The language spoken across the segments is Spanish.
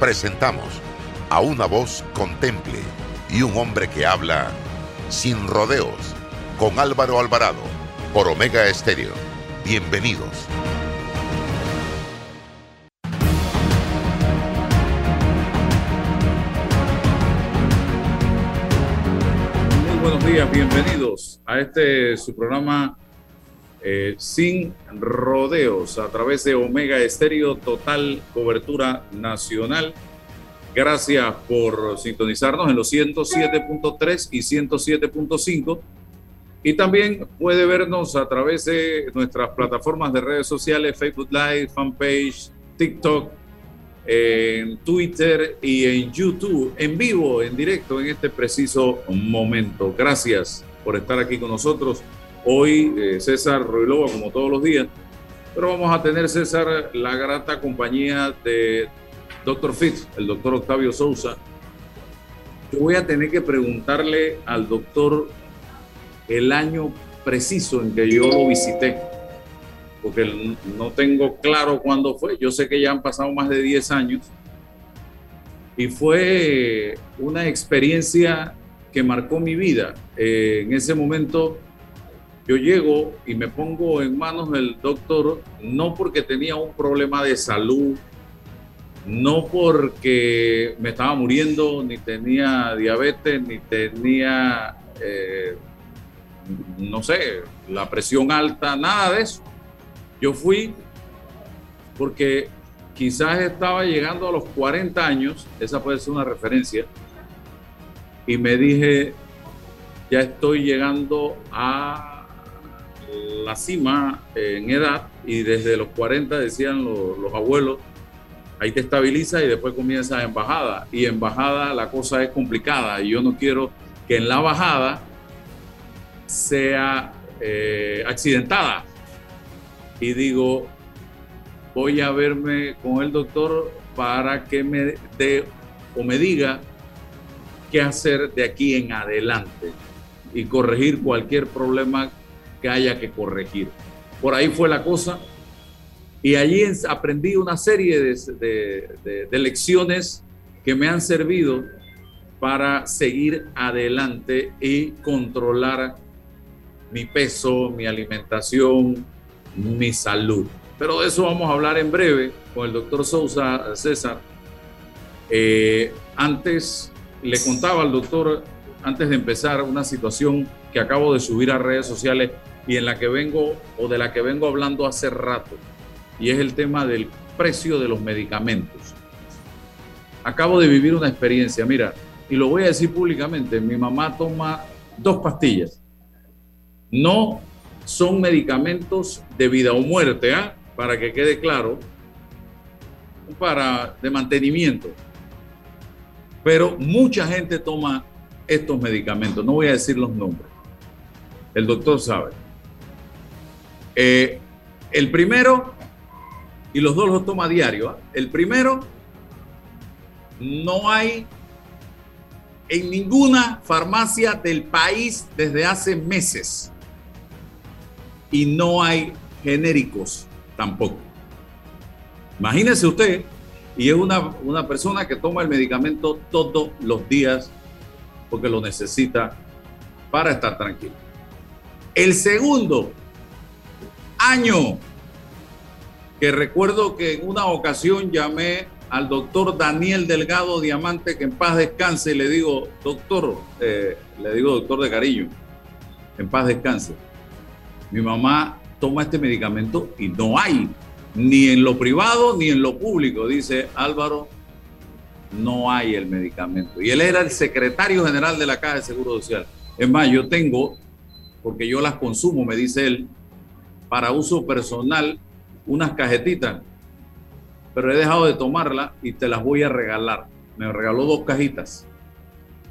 Presentamos a una voz contemple y un hombre que habla sin rodeos con Álvaro Alvarado por Omega Estéreo. Bienvenidos. Muy buenos días, bienvenidos a este su programa eh, sin rodeos a través de Omega Estéreo, total cobertura nacional. Gracias por sintonizarnos en los 107.3 y 107.5. Y también puede vernos a través de nuestras plataformas de redes sociales, Facebook Live, fanpage, TikTok, en Twitter y en YouTube, en vivo, en directo, en este preciso momento. Gracias por estar aquí con nosotros. Hoy eh, César Ruilova, como todos los días, pero vamos a tener, César, la grata compañía de Dr. Fitz, el doctor Octavio Sousa. Yo voy a tener que preguntarle al doctor el año preciso en que yo lo visité, porque no tengo claro cuándo fue. Yo sé que ya han pasado más de 10 años y fue una experiencia que marcó mi vida. Eh, en ese momento yo llego y me pongo en manos del doctor no porque tenía un problema de salud, no porque me estaba muriendo, ni tenía diabetes, ni tenía, eh, no sé, la presión alta, nada de eso. Yo fui porque quizás estaba llegando a los 40 años, esa puede ser una referencia, y me dije, ya estoy llegando a la cima en edad y desde los 40 decían los, abuelos, ahí te estabiliza y después comienza en bajada. Y en bajada la cosa es complicada y yo no quiero que en la bajada sea eh, accidentada. Y digo, voy a verme con el doctor para que me dé o me diga qué hacer de aquí en adelante y corregir cualquier problema que haya que corregir. Por ahí fue la cosa. Y allí aprendí una serie de, lecciones que me han servido para seguir adelante y controlar mi peso, mi alimentación, mi salud. Pero de eso vamos a hablar en breve con el doctor Sousa César. Eh, antes le contaba al doctor, antes de empezar, una situación que acabo de subir a redes sociales y en la que vengo o de la que vengo hablando hace rato, y es el tema del precio de los medicamentos. Acabo de vivir una experiencia, mira, y lo voy a decir públicamente, mi mamá toma dos pastillas. No son medicamentos de vida o muerte, ¿ah? para que quede claro, para de mantenimiento. Pero mucha gente toma estos medicamentos, no voy a decir los nombres. El doctor sabe. Eh, el primero, y los dos los toma a diario, ¿ah? el primero, no hay en ninguna farmacia del país desde hace meses. Y no hay genéricos tampoco. Imagínese usted, y es una, una persona que toma el medicamento todos los días porque lo necesita para estar tranquilo. El segundo, año que recuerdo que en una ocasión llamé al doctor Daniel Delgado Diamante, que en paz descanse, y le digo, doctor, eh, le digo doctor de cariño, en paz descanse. Mi mamá toma este medicamento y no hay, ni en lo privado ni en lo público, dice Álvaro, no hay el medicamento. Y él era el secretario general de la Caja de Seguro Social. Es más, yo tengo, porque yo las consumo, me dice él, para uso personal unas cajetitas pero he dejado de tomarla y te las voy a regalar. Me regaló dos cajitas.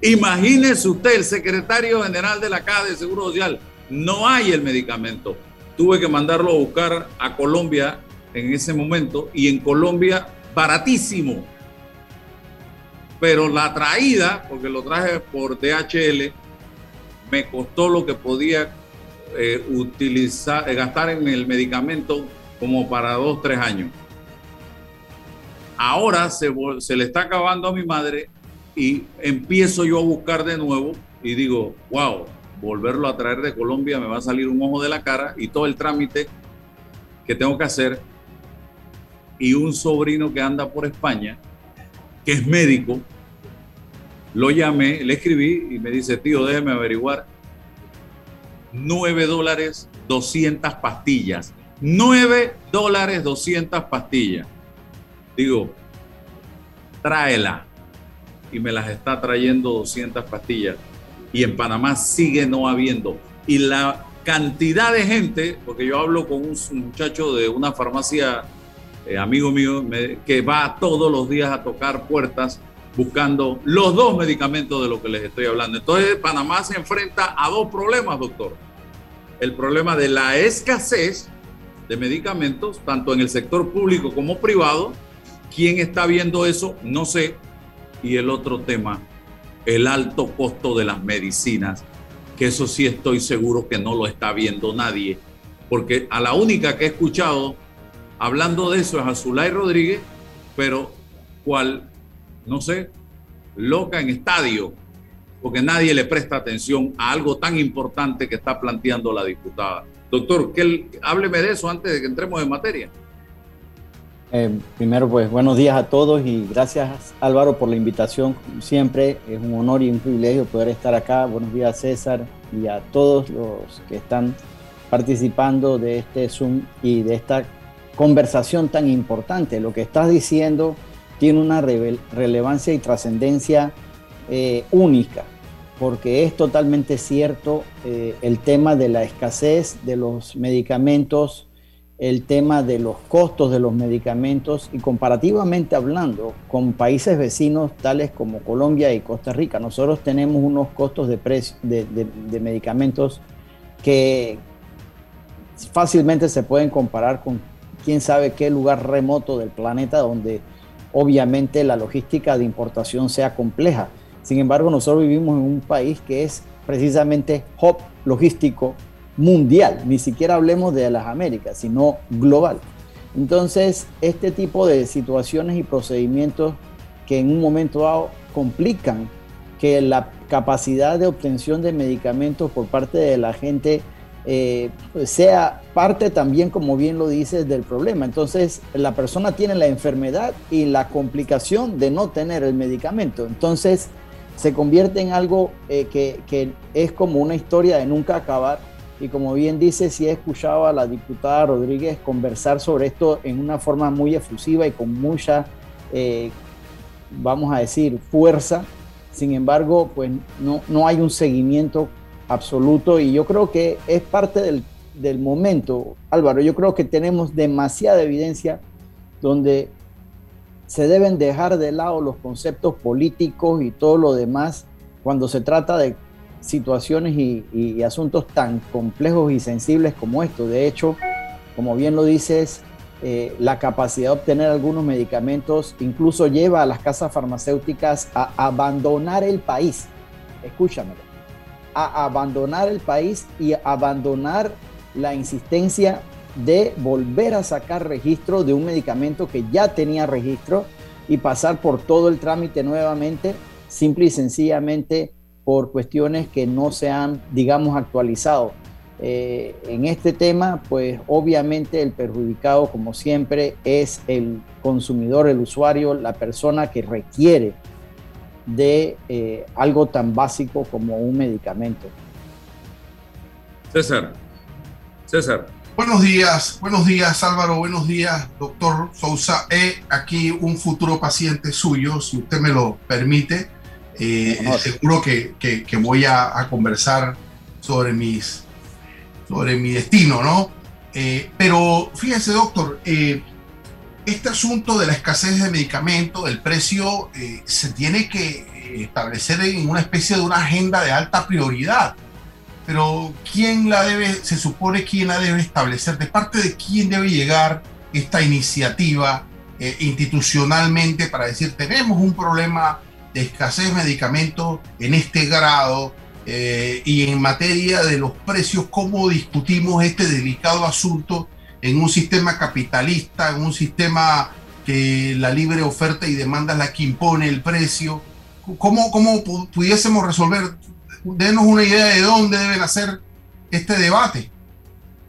Imagínese usted, el secretario general de la Caja de Seguro Social, no hay el medicamento. Tuve que mandarlo a buscar a Colombia en ese momento y en Colombia baratísimo. Pero la traída, porque lo traje por DHL, me costó lo que podía eh, utilizar, eh, gastar en el medicamento como para dos, tres años. Ahora se, se le está acabando a mi madre y empiezo yo a buscar de nuevo y digo, wow, volverlo a traer de Colombia me va a salir un ojo de la cara y todo el trámite que tengo que hacer. Y un sobrino que anda por España, que es médico, lo llamé, le escribí y me dice, tío, déjeme averiguar. 9 dólares 200 pastillas. 9 dólares 200 pastillas. Digo, tráela. Y me las está trayendo 200 pastillas. Y en Panamá sigue no habiendo. Y la cantidad de gente, porque yo hablo con un muchacho de una farmacia, eh, amigo mío, que va todos los días a tocar puertas buscando los dos medicamentos de lo que les estoy hablando. Entonces, Panamá se enfrenta a dos problemas, doctor. El problema de la escasez de medicamentos, tanto en el sector público como privado. ¿Quién está viendo eso? No sé. Y el otro tema, el alto costo de las medicinas, que eso sí estoy seguro que no lo está viendo nadie, porque a la única que he escuchado hablando de eso es a Zulay Rodríguez, pero cual no sé, loca en estadio, porque nadie le presta atención a algo tan importante que está planteando la diputada. Doctor, que hábleme de eso antes de que entremos en materia. Eh, primero, pues buenos días a todos y gracias Álvaro por la invitación. Como siempre, es un honor y un privilegio poder estar acá. Buenos días César y a todos los que están participando de este Zoom y de esta conversación tan importante. Lo que estás diciendo tiene una relevancia y trascendencia eh, única, porque es totalmente cierto eh, el tema de la escasez de los medicamentos, el tema de los costos de los medicamentos y comparativamente hablando con países vecinos tales como Colombia y Costa Rica, nosotros tenemos unos costos de, precio, de, de medicamentos que fácilmente se pueden comparar con quién sabe qué lugar remoto del planeta donde obviamente la logística de importación sea compleja. Sin embargo, nosotros vivimos en un país que es precisamente hub logístico mundial, ni siquiera hablemos de las Américas, sino global. Entonces, este tipo de situaciones y procedimientos que en un momento dado complican que la capacidad de obtención de medicamentos por parte de la gente eh, sea parte también, como bien lo dices, del problema. Entonces, la persona tiene la enfermedad y la complicación de no tener el medicamento. Entonces, se convierte en algo eh, que, es como una historia de nunca acabar. Y como bien dice, si he escuchado a la diputada Rodríguez conversar sobre esto en una forma muy efusiva y con mucha, eh, vamos a decir, fuerza. Sin embargo, pues no, no hay un seguimiento absoluto y yo creo que es parte del, del momento, Álvaro, yo creo que tenemos demasiada evidencia donde se deben dejar de lado los conceptos políticos y todo lo demás cuando se trata de situaciones y, asuntos tan complejos y sensibles como esto. De hecho, como bien lo dices, eh, la capacidad de obtener algunos medicamentos incluso lleva a las casas farmacéuticas a abandonar el país. Escúchamelo a abandonar el país y abandonar la insistencia de volver a sacar registro de un medicamento que ya tenía registro y pasar por todo el trámite nuevamente, simple y sencillamente por cuestiones que no se han, digamos, actualizado. Eh, en este tema, pues obviamente el perjudicado, como siempre, es el consumidor, el usuario, la persona que requiere de eh, algo tan básico como un medicamento. César, César. Buenos días, buenos días Álvaro, buenos días doctor Sousa. He aquí un futuro paciente suyo, si usted me lo permite. Eh, seguro que, que, voy a, conversar sobre, mis, sobre mi destino, ¿no? Eh, pero fíjese doctor, este asunto de la escasez de medicamentos, del precio, eh, se tiene que eh, establecer en una especie de una agenda de alta prioridad. Pero ¿quién la debe, se supone quién la debe establecer? ¿De parte de quién debe llegar esta iniciativa eh, institucionalmente para decir tenemos un problema de escasez de medicamentos en este grado y en materia de los precios, cómo discutimos este delicado asunto en un sistema capitalista, en un sistema que la libre oferta y demanda es la que impone el precio. ¿Cómo, cómo pudiésemos resolver? Denos una idea de dónde deben hacer este debate.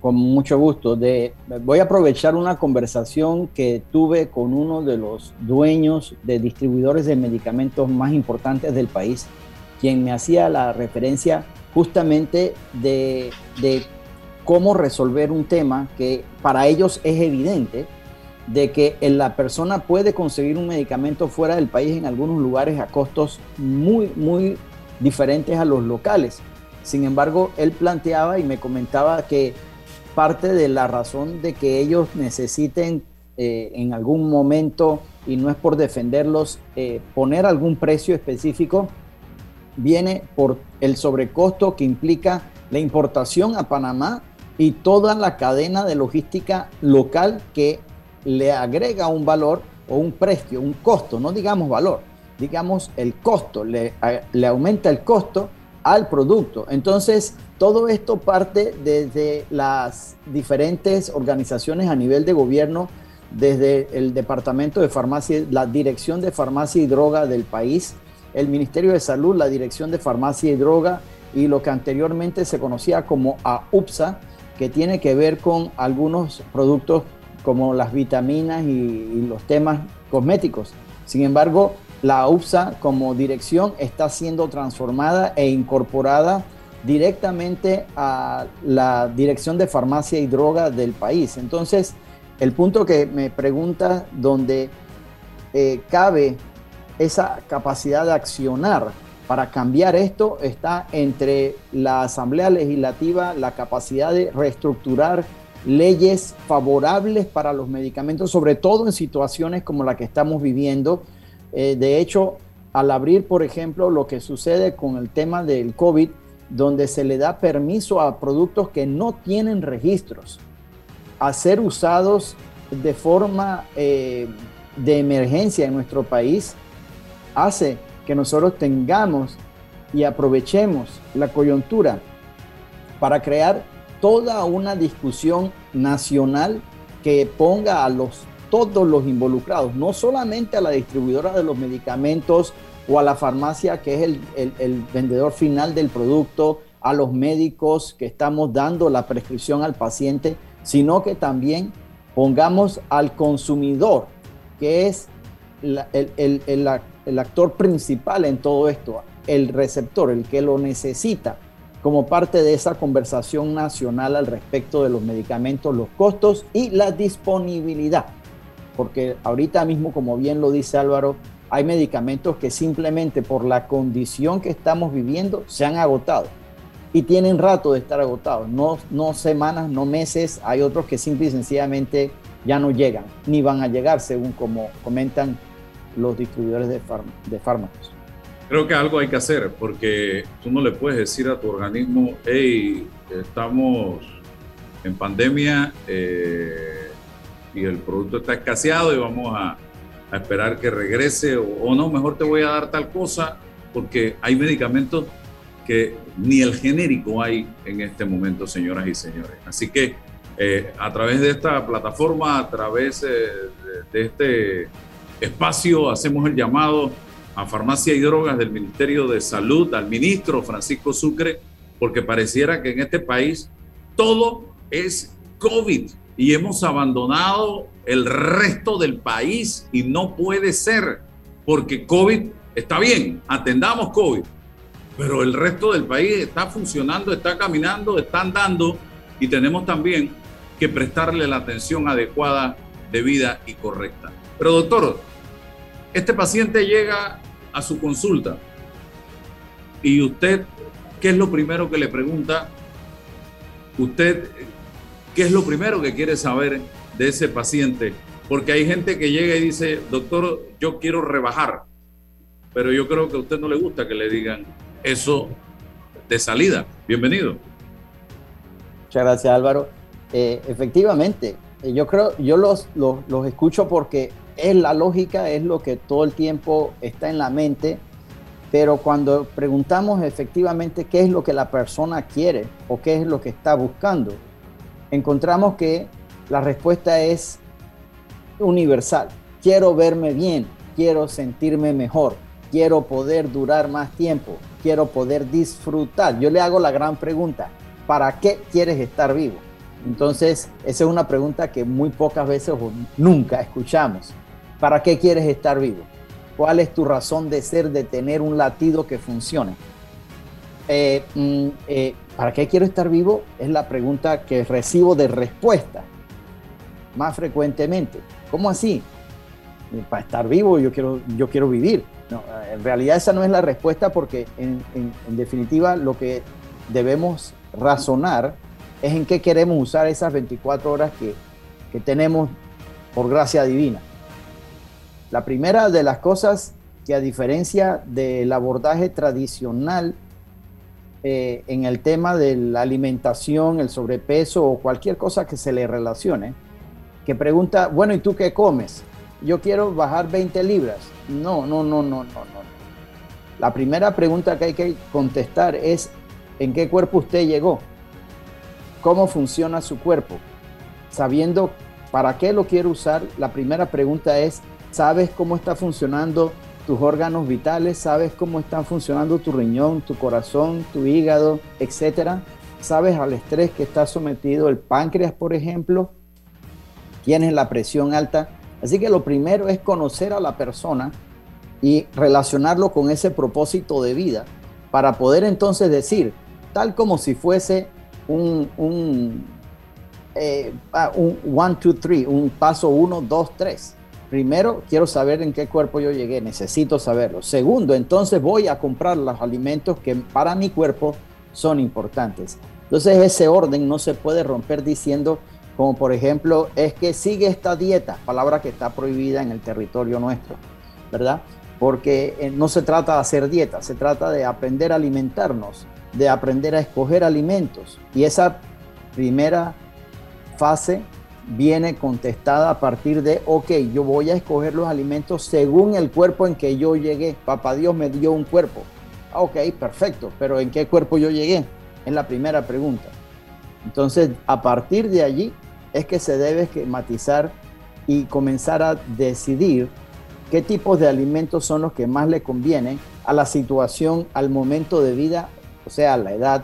Con mucho gusto. De, voy a aprovechar una conversación que tuve con uno de los dueños de distribuidores de medicamentos más importantes del país, quien me hacía la referencia justamente de, de cómo resolver un tema que para ellos es evidente de que la persona puede conseguir un medicamento fuera del país en algunos lugares a costos muy, muy diferentes a los locales. Sin embargo, él planteaba y me comentaba que parte de la razón de que ellos necesiten eh, en algún momento, y no es por defenderlos, eh, poner algún precio específico, viene por el sobrecosto que implica la importación a Panamá y toda la cadena de logística local que le agrega un valor o un precio, un costo, no digamos valor, digamos el costo, le, aumenta el costo al producto. Entonces, todo esto parte desde las diferentes organizaciones a nivel de gobierno, desde el Departamento de Farmacia, la Dirección de Farmacia y Droga del país, el Ministerio de Salud, la Dirección de Farmacia y Droga y lo que anteriormente se conocía como AUPSA, que tiene que ver con algunos productos como las vitaminas y, los temas cosméticos. Sin embargo, la UPSA como dirección está siendo transformada e incorporada directamente a la dirección de farmacia y droga del país. Entonces, el punto que me pregunta donde eh, cabe esa capacidad de accionar para cambiar esto está entre la Asamblea Legislativa, la capacidad de reestructurar leyes favorables para los medicamentos, sobre todo en situaciones como la que estamos viviendo. Eh, de hecho, al abrir, por ejemplo, lo que sucede con el tema del COVID, donde se le da permiso a productos que no tienen registros a ser usados de forma eh, de emergencia en nuestro país, hace que nosotros tengamos y aprovechemos la coyuntura para crear toda una discusión nacional que ponga a los todos los involucrados, no solamente a la distribuidora de los medicamentos o a la farmacia que es el, el vendedor final del producto, a los médicos que estamos dando la prescripción al paciente, sino que también pongamos al consumidor, que es el, el, el actor principal en todo esto, el receptor, el que lo necesita, como parte de esa conversación nacional al respecto de los medicamentos, los costos y la disponibilidad. Porque ahorita mismo, como bien lo dice Álvaro, hay medicamentos que simplemente por la condición que estamos viviendo se han agotado y tienen rato de estar agotados, no, no semanas, no meses, hay otros que simple y sencillamente ya no llegan, ni van a llegar, según como comentan los distribuidores de, de fármacos. Creo que algo hay que hacer porque tú no le puedes decir a tu organismo, hey, estamos en pandemia eh, y el producto está escaseado y vamos a, esperar que regrese o, no, mejor te voy a dar tal cosa porque hay medicamentos que ni el genérico hay en este momento, señoras y señores. Así que eh, a través de esta plataforma, a través eh, de este espacio hacemos el llamado a Farmacia y Drogas del Ministerio de Salud, al ministro Francisco Sucre, porque pareciera que en este país todo es COVID y hemos abandonado el resto del país y no puede ser, porque COVID está bien, atendamos COVID, pero el resto del país está funcionando, está caminando, está andando y tenemos también que prestarle la atención adecuada, debida y correcta. Pero doctor, este paciente llega a su consulta y usted, ¿qué es lo primero que le pregunta? Usted, ¿qué es lo primero que quiere saber de ese paciente Porque hay gente que llega y dice, doctor, yo quiero rebajar, pero yo creo que a usted no le gusta que le digan eso de salida. Bienvenido. Muchas gracias Álvaro. Eh, efectivamente, yo creo, yo los, los, los escucho porque es la lógica, es lo que todo el tiempo está en la mente pero cuando preguntamos efectivamente qué es lo que la persona quiere o qué es lo que está buscando, encontramos que la respuesta es universal. Quiero verme bien, quiero sentirme mejor, quiero poder durar más tiempo, quiero poder disfrutar. Yo le hago la gran pregunta, ¿para qué quieres estar vivo? Entonces, esa es una pregunta que muy pocas veces o nunca escuchamos. ¿Para qué quieres estar vivo? ¿Cuál es tu razón de ser, de tener un latido que funcione? Eh, mm, eh, ¿Para qué quiero estar vivo? Es la pregunta que recibo de respuesta más frecuentemente. ¿Cómo así? Para estar vivo yo quiero, yo quiero vivir. en realidad esa no es la respuesta porque en, definitiva lo que debemos razonar es en qué queremos usar esas 24 horas que, que tenemos por gracia divina. La primera de las cosas que a diferencia del abordaje tradicional eh, en el tema de la alimentación, el sobrepeso o cualquier cosa que se le relacione, que pregunta, bueno, ¿y tú qué comes? Yo quiero bajar 20 libras. No, no, no, no, no, no. La primera pregunta que hay que contestar es, ¿en qué cuerpo usted llegó? ¿Cómo funciona su cuerpo? Sabiendo para qué lo quiere usar, la primera pregunta es, sabes cómo está funcionando tus órganos vitales, sabes cómo está funcionando tu riñón, tu corazón, tu hígado, etcétera. Sabes al estrés que está sometido el páncreas, por ejemplo. Tienes la presión alta. Así que lo primero es conocer a la persona y relacionarlo con ese propósito de vida para poder entonces decir, tal como si fuese un, un, eh, ah, un one, two, three, un paso uno, dos, tres Primero, quiero saber en qué cuerpo yo llegué, necesito saberlo. Segundo, entonces voy a comprar los alimentos que para mi cuerpo son importantes. Entonces ese orden no se puede romper diciendo, como por ejemplo, es que sigue esta dieta, palabra que está prohibida en el territorio nuestro, ¿verdad? Porque eh, no se trata de hacer dieta, se trata de aprender a alimentarnos, de aprender a escoger alimentos. Y esa primera fase viene contestada a partir de, ok, yo voy a escoger los alimentos según el cuerpo en que yo llegué. Papá Dios me dio un cuerpo. Ah, ok, perfecto, pero ¿en qué cuerpo yo llegué? Es la primera pregunta. Entonces, a partir de allí es que se debe esquematizar y comenzar a decidir qué tipos de alimentos son los que más le convienen a la situación, al momento de vida, o sea, a la edad,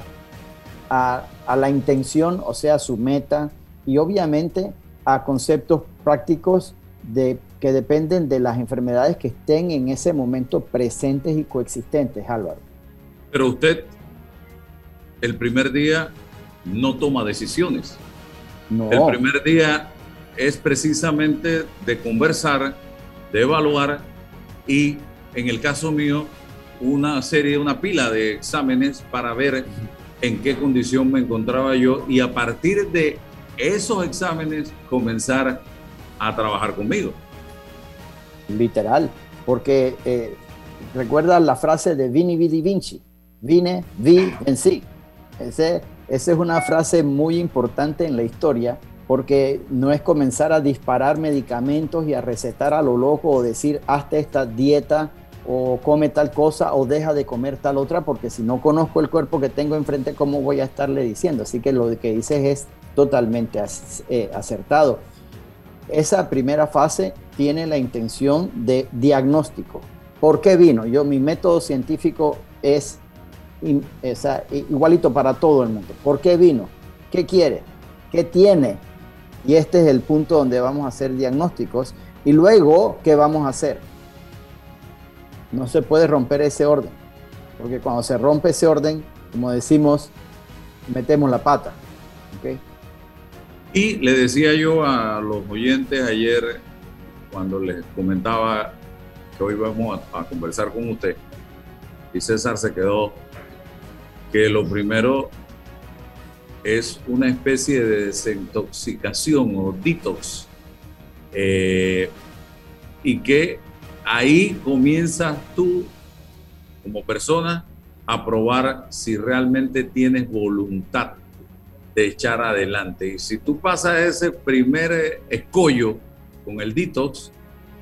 a, a la intención, o sea, su meta, y obviamente a conceptos prácticos de, que dependen de las enfermedades que estén en ese momento presentes y coexistentes, Álvaro. Pero usted el primer día no toma decisiones. No. El primer día es precisamente de conversar, de evaluar y en el caso mío una serie, una pila de exámenes para ver en qué condición me encontraba yo y a partir de esos exámenes comenzar a trabajar conmigo. Literal, porque eh, recuerda la frase de Vini Vidi Vinci, vine, vi, vencí. Ese, esa es una frase muy importante en la historia porque no es comenzar a disparar medicamentos y a recetar a lo loco o decir hazte esta dieta o come tal cosa o deja de comer tal otra porque si no conozco el cuerpo que tengo enfrente, ¿cómo voy a estarle diciendo? Así que lo que dices es totalmente eh, acertado. Esa primera fase tiene la intención de diagnóstico. ¿Por qué vino? Yo, mi método científico es igualito para todo el mundo. ¿Por qué vino? ¿Qué quiere? ¿Qué tiene? Y este es el punto donde vamos a hacer diagnósticos. Y luego, ¿qué vamos a hacer? No se puede romper ese orden. Porque cuando se rompe ese orden, como decimos, metemos la pata. ¿okay? Y le decía yo a los oyentes ayer, cuando les comentaba que hoy vamos a, conversar con usted, y César se quedó, que lo primero es una especie de desintoxicación o detox Eh, y que ahí comienzas tú como persona a probar si realmente tienes voluntad de echar adelante. Y si tú pasas ese primer escollo con el detox,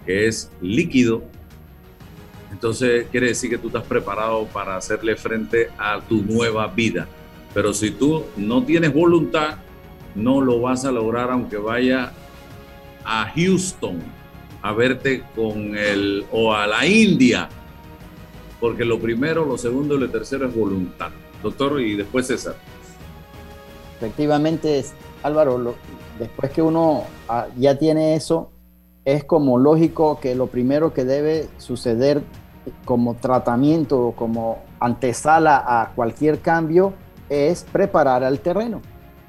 que es líquido, entonces quiere decir que tú estás preparado para hacerle frente a tu nueva vida. Pero si tú no tienes voluntad, no lo vas a lograr aunque vaya a Houston a verte con el o a la India. Porque lo primero, lo segundo y lo tercero es voluntad. Doctor, y después César. Efectivamente, Álvaro, después que uno ah, ya tiene eso, es como lógico que lo primero que debe suceder como tratamiento, como antesala a cualquier cambio, es preparar el terreno.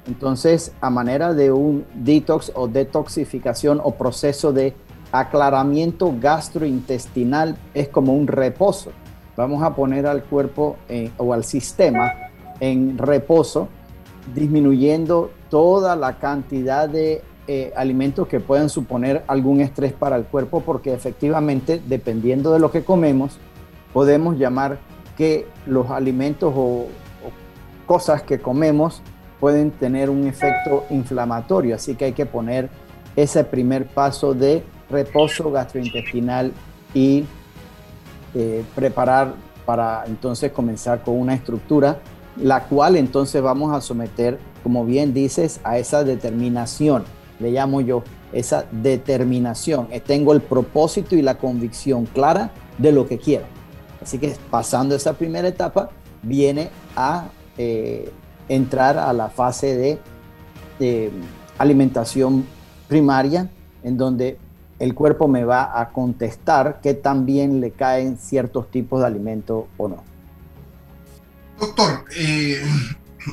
Entonces, a manera de un detox o detoxificación o proceso de aclaramiento gastrointestinal, es como un reposo. Vamos a poner al cuerpo eh, o al sistema en reposo, disminuyendo toda la cantidad de eh, alimentos que puedan suponer algún estrés para el cuerpo, porque efectivamente, dependiendo de lo que comemos, podemos llamar que los alimentos o, cosas que comemos pueden tener un efecto inflamatorio. Así que hay que poner ese primer paso de reposo gastrointestinal y eh, preparar para entonces comenzar con una estructura, la cual entonces vamos a someter, como bien dices, a esa determinación le llamo yo, esa determinación. Eh, tengo el propósito y la convicción clara de lo que quiero. Así que pasando esa primera etapa, viene a eh, entrar a la fase de, alimentación primaria, en donde el cuerpo me va a contestar que también le caen ciertos tipos de alimentos o no. Doctor, eh,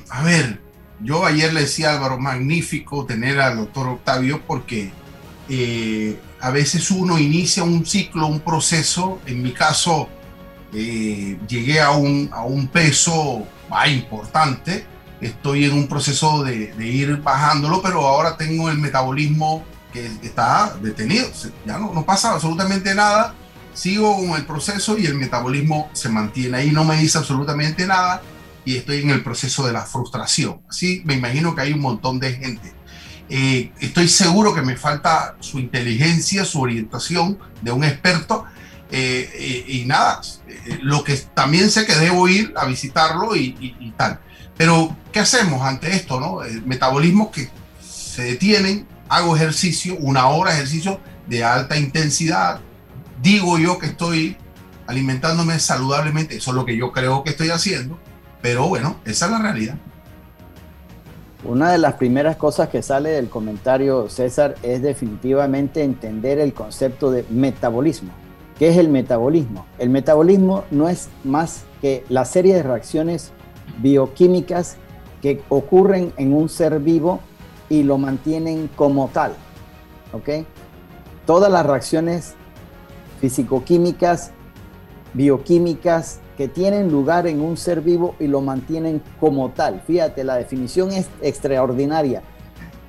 a ver, yo ayer le decía a Álvaro, magnífico tener al doctor Octavio porque eh, a veces uno inicia un ciclo, un proceso. En mi caso, eh, llegué a un, a un peso más importante. Estoy en un proceso de, ir bajándolo, pero ahora tengo el metabolismo que está detenido. Ya no, no pasa absolutamente nada. Sigo con el proceso y el metabolismo se mantiene ahí. No me dice absolutamente nada y estoy en el proceso de la frustración. Así me imagino que hay un montón de gente. Eh, estoy seguro que me falta su inteligencia, su orientación de un experto. Eh, eh, y nada, lo que también sé que debo ir a visitarlo y, tal. Pero, ¿qué hacemos ante esto? No? Metabolismo que se detienen, hago ejercicio, una hora de ejercicio de alta intensidad, digo yo que estoy alimentándome saludablemente, eso es lo que yo creo que estoy haciendo, pero bueno, esa es la realidad. Una de las primeras cosas que sale del comentario, César, es definitivamente entender el concepto de metabolismo. ¿Qué es el metabolismo? El metabolismo no es más que la serie de reacciones bioquímicas que ocurren en un ser vivo y lo mantienen como tal. ¿Ok? Todas las reacciones fisicoquímicas, bioquímicas, que tienen lugar en un ser vivo y lo mantienen como tal. Fíjate, la definición es extraordinaria,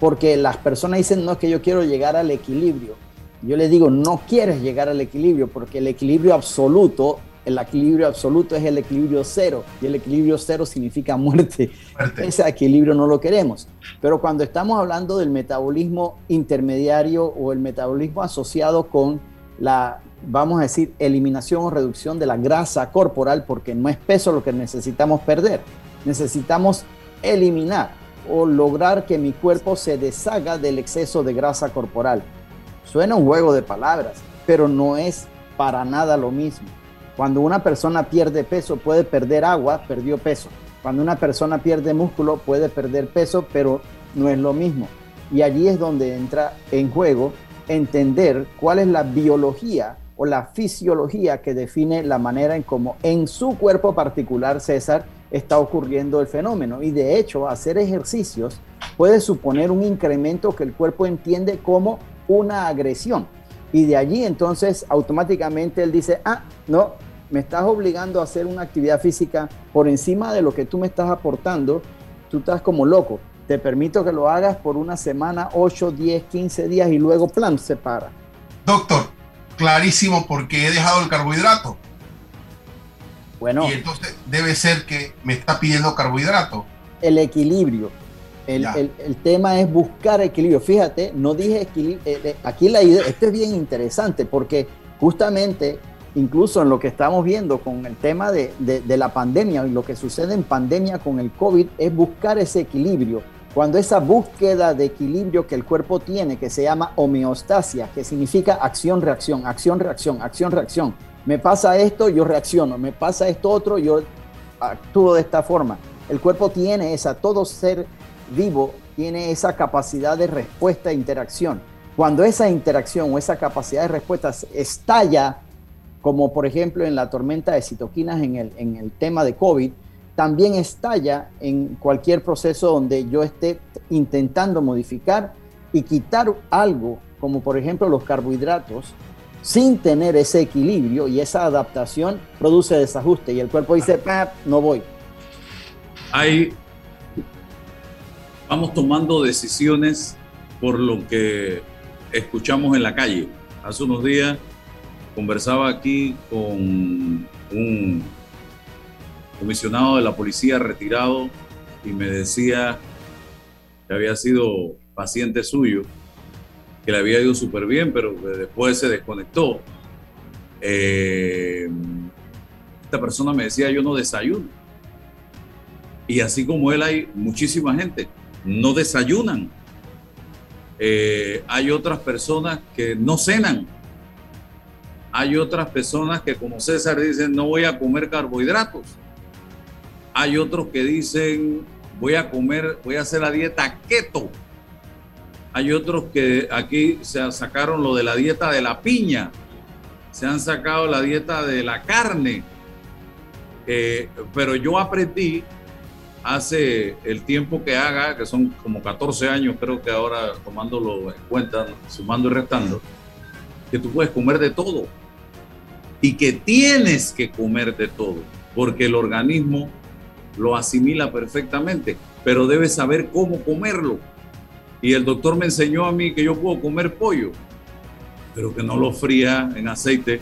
porque las personas dicen, no es que yo quiero llegar al equilibrio. Yo les digo, no quieres llegar al equilibrio, porque el equilibrio absoluto, el equilibrio absoluto es el equilibrio cero, y el equilibrio cero significa muerte. Ese equilibrio no lo queremos. Pero cuando estamos hablando del metabolismo intermediario o el metabolismo asociado con la vamos a decir, eliminación o reducción de la grasa corporal, porque no es peso lo que necesitamos perder. Necesitamos eliminar o lograr que mi cuerpo se deshaga del exceso de grasa corporal. Suena un juego de palabras, pero no es para nada lo mismo. Cuando una persona pierde peso, puede perder agua, perdió peso. Cuando una persona pierde músculo, puede perder peso, pero no es lo mismo. Y allí es donde entra en juego entender cuál es la biología la fisiología que define la manera en cómo en su cuerpo particular, César, está ocurriendo el fenómeno. Y de hecho, hacer ejercicios puede suponer un incremento que el cuerpo entiende como una agresión. Y de allí entonces automáticamente él dice, ah, no, me estás obligando a hacer una actividad física por encima de lo que tú me estás aportando, tú estás como loco. te permito que lo hagas por una semana, 8, 10, 15 días y luego plan se para. Doctor, clarísimo porque he dejado el carbohidrato. Bueno. Y entonces debe ser que me está pidiendo carbohidrato. El equilibrio. El, el, tema es buscar equilibrio. Fíjate, no dije equilibrio. Eh, eh, aquí la idea, esto es bien interesante porque justamente, incluso en lo que estamos viendo con el tema de, de, de la pandemia y lo que sucede en pandemia con el COVID, es buscar ese equilibrio cuando esa búsqueda de equilibrio que el cuerpo tiene, que se llama homeostasia, que significa acción-reacción, acción-reacción, acción-reacción. Me pasa esto, yo reacciono, me pasa esto otro, yo actúo de esta forma. El cuerpo tiene esa, todo ser vivo tiene esa capacidad de respuesta e interacción. Cuando esa interacción o esa capacidad de respuesta estalla, como por ejemplo en la tormenta de citoquinas en el, en el tema de COVID, también estalla en cualquier proceso donde yo esté intentando modificar y quitar algo, como por ejemplo los carbohidratos, sin tener ese equilibrio y esa adaptación produce desajuste y el cuerpo dice, no voy. Hay, vamos tomando decisiones por lo que escuchamos en la calle. Hace unos días conversaba aquí con un comisionado de la policía retirado y me decía que había sido paciente suyo, que le había ido súper bien, pero después se desconectó. Eh, esta persona me decía, yo no desayuno. Y así como él hay muchísima gente, no desayunan. Eh, hay otras personas que no cenan. Hay otras personas que como César dicen, no voy a comer carbohidratos hay otros que dicen, voy a comer, voy a hacer la dieta keto. Hay otros que aquí se sacaron lo de la dieta de la piña. Se han sacado la dieta de la carne. Eh, pero yo aprendí hace el tiempo que haga, que son como 14 años, creo que ahora tomándolo en cuenta, sumando y restando, que tú puedes comer de todo y que tienes que comer de todo, porque el organismo lo asimila perfectamente, pero debe saber cómo comerlo. Y el doctor me enseñó a mí que yo puedo comer pollo, pero que no lo fría en aceite.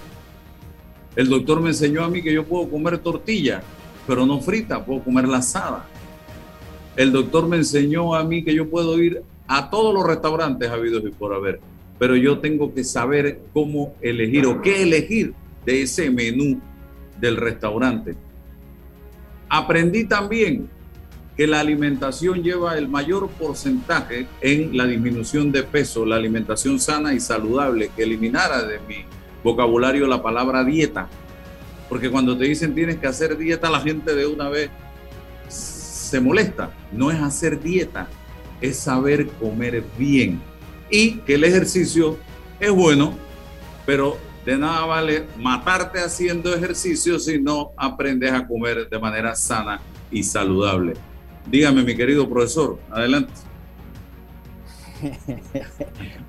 El doctor me enseñó a mí que yo puedo comer tortilla, pero no frita, puedo comer la asada. El doctor me enseñó a mí que yo puedo ir a todos los restaurantes habidos y por haber, pero yo tengo que saber cómo elegir o qué elegir de ese menú del restaurante. Aprendí también que la alimentación lleva el mayor porcentaje en la disminución de peso, la alimentación sana y saludable, que eliminara de mi vocabulario la palabra dieta. Porque cuando te dicen tienes que hacer dieta, la gente de una vez se molesta. No es hacer dieta, es saber comer bien. Y que el ejercicio es bueno, pero de nada vale matarte haciendo ejercicio si no aprendes a comer de manera sana y saludable. Dígame, mi querido profesor, adelante.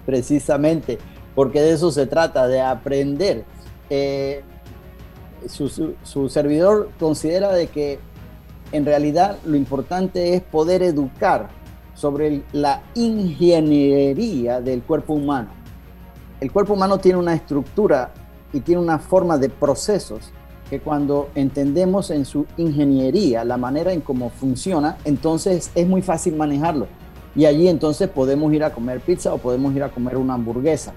Precisamente, porque de eso se trata, de aprender. Eh, su, su, servidor considera de que en realidad lo importante es poder educar sobre la ingeniería del cuerpo humano el cuerpo humano tiene una estructura y tiene una forma de procesos que cuando entendemos en su ingeniería la manera en cómo funciona, entonces es muy fácil manejarlo. Y allí entonces podemos ir a comer pizza o podemos ir a comer una hamburguesa.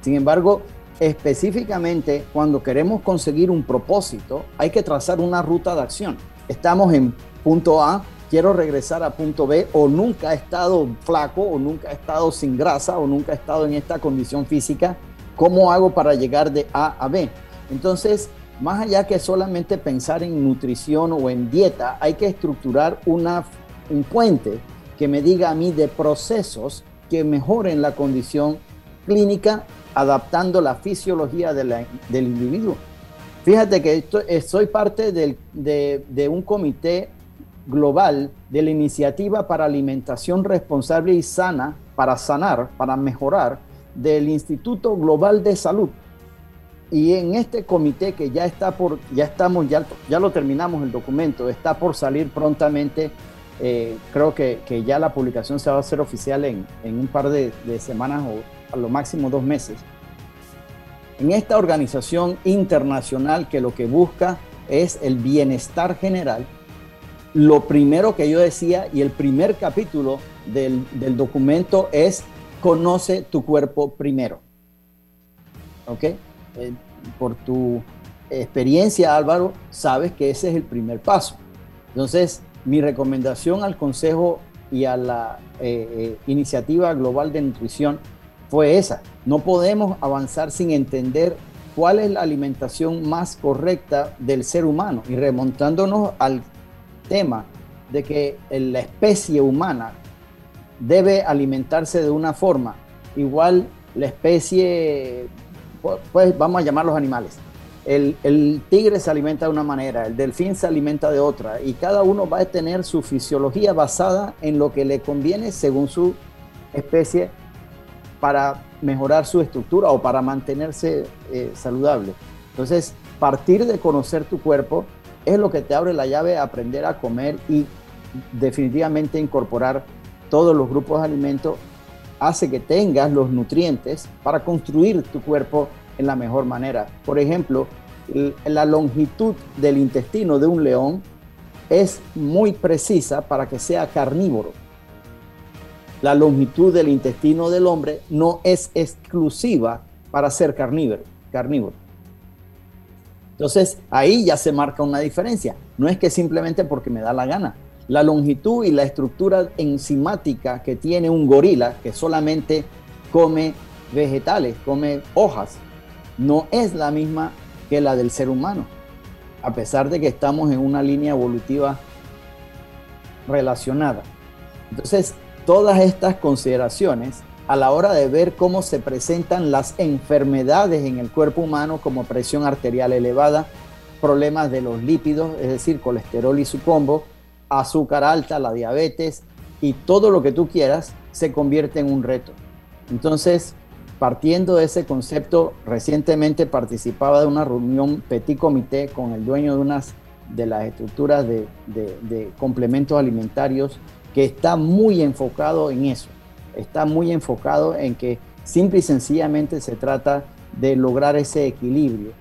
Sin embargo, específicamente cuando queremos conseguir un propósito, hay que trazar una ruta de acción. Estamos en punto A, quiero regresar a punto B o nunca he estado flaco o nunca he estado sin grasa o nunca he estado en esta condición física, ¿cómo hago para llegar de A a B? Entonces, más allá que solamente pensar en nutrición o en dieta, hay que estructurar una, un puente que me diga a mí de procesos que mejoren la condición clínica adaptando la fisiología del individuo. Fíjate que soy parte de, de un comité global de la iniciativa para alimentación responsable y sana, para sanar, para mejorar, del Instituto Global de Salud. Y en este comité que ya está por, ya estamos, ya, ya lo terminamos el documento, está por salir prontamente eh, creo que, que, ya la publicación se va a hacer oficial en, en un par de, de, semanas o a lo máximo dos meses. En esta organización internacional que lo que busca es el bienestar general, lo primero que yo decía y el primer capítulo del, del documento es conoce tu cuerpo primero. ¿Ok? Eh, por tu experiencia, Álvaro, sabes que ese es el primer paso. Entonces, mi recomendación al Consejo y a la eh, eh, Iniciativa Global de Nutrición fue esa. No podemos avanzar sin entender cuál es la alimentación más correcta del ser humano y remontándonos al tema de que la especie humana debe alimentarse de una forma, igual la especie, pues vamos a llamar los animales, el, tigre se alimenta de una manera, el delfín se alimenta de otra, y cada uno va a tener su fisiología basada en lo que le conviene según su especie para mejorar su estructura o para mantenerse eh, saludable. Entonces, partir de conocer tu cuerpo es lo que te abre la llave a aprender a comer y definitivamente incorporar todos los grupos de alimentos hace que tengas los nutrientes para construir tu cuerpo en la mejor manera. Por ejemplo, la longitud del intestino de un león es muy precisa para que sea carnívoro. La longitud del intestino del hombre no es exclusiva para ser carnívoro. carnívoro. Entonces ahí ya se marca una diferencia. No es que simplemente porque me da la gana. La longitud y la estructura enzimática que tiene un gorila que solamente come vegetales, come hojas, no es la misma que la del ser humano, a pesar de que estamos en una línea evolutiva relacionada. Entonces, todas estas consideraciones a la hora de ver cómo se presentan las enfermedades en el cuerpo humano como presión arterial elevada, problemas de los lípidos, es decir, colesterol y su combo, azúcar alta, la diabetes y todo lo que tú quieras, se convierte en un reto. Entonces, partiendo de ese concepto, recientemente participaba de una reunión petit comité con el dueño de unas de las estructuras de, de, complementos alimentarios que está muy enfocado en eso, está muy enfocado en que simple y sencillamente se trata de lograr ese equilibrio.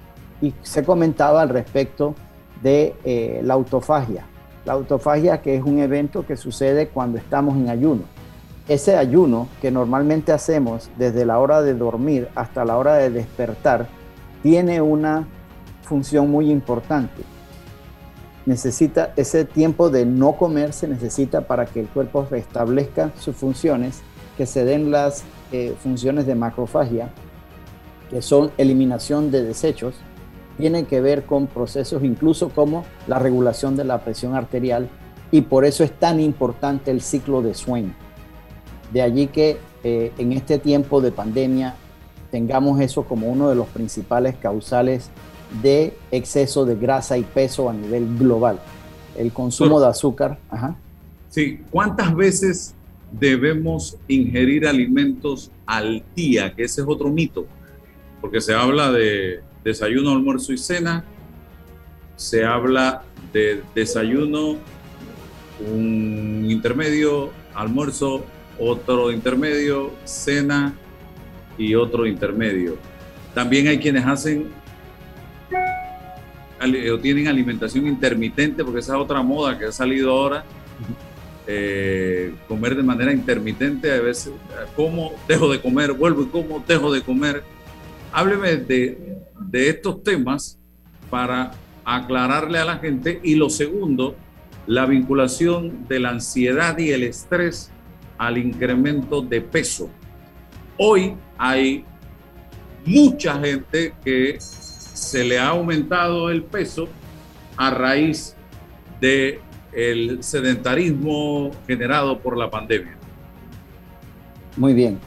Y se comentaba al respecto de eh, la autofagia. La autofagia que es un evento que sucede cuando estamos en ayuno ese ayuno que normalmente hacemos desde la hora de dormir hasta la hora de despertar tiene una función muy importante. Necesita ese tiempo de no comer, se necesita para que el cuerpo restablezca sus funciones, que se den las eh, funciones de macrofagia, que son eliminación de desechos, tienen que ver con procesos incluso como la regulación de la presión arterial y por eso es tan importante el ciclo de sueño de allí que eh, en este tiempo de pandemia tengamos eso como uno de los principales causales de exceso de grasa y peso a nivel global. El consumo de azúcar. Ajá. Sí, ¿cuántas veces debemos ingerir alimentos al día? Que ese es otro mito, porque se habla de desayuno, almuerzo y cena, se habla de desayuno, un intermedio, almuerzo, otro intermedio, cena y otro intermedio. También hay quienes hacen o tienen alimentación intermitente, porque esa es otra moda que ha salido ahora. Eh, comer de manera intermitente, a veces como, dejo de comer, vuelvo y como, dejo de comer. Hábleme de, de estos temas para aclararle a la gente. Y lo segundo, la vinculación de la ansiedad y el estrés al incremento de peso. Hoy hay mucha gente que se le ha aumentado el peso a raíz de el sedentarismo generado por la pandemia. Muy bien.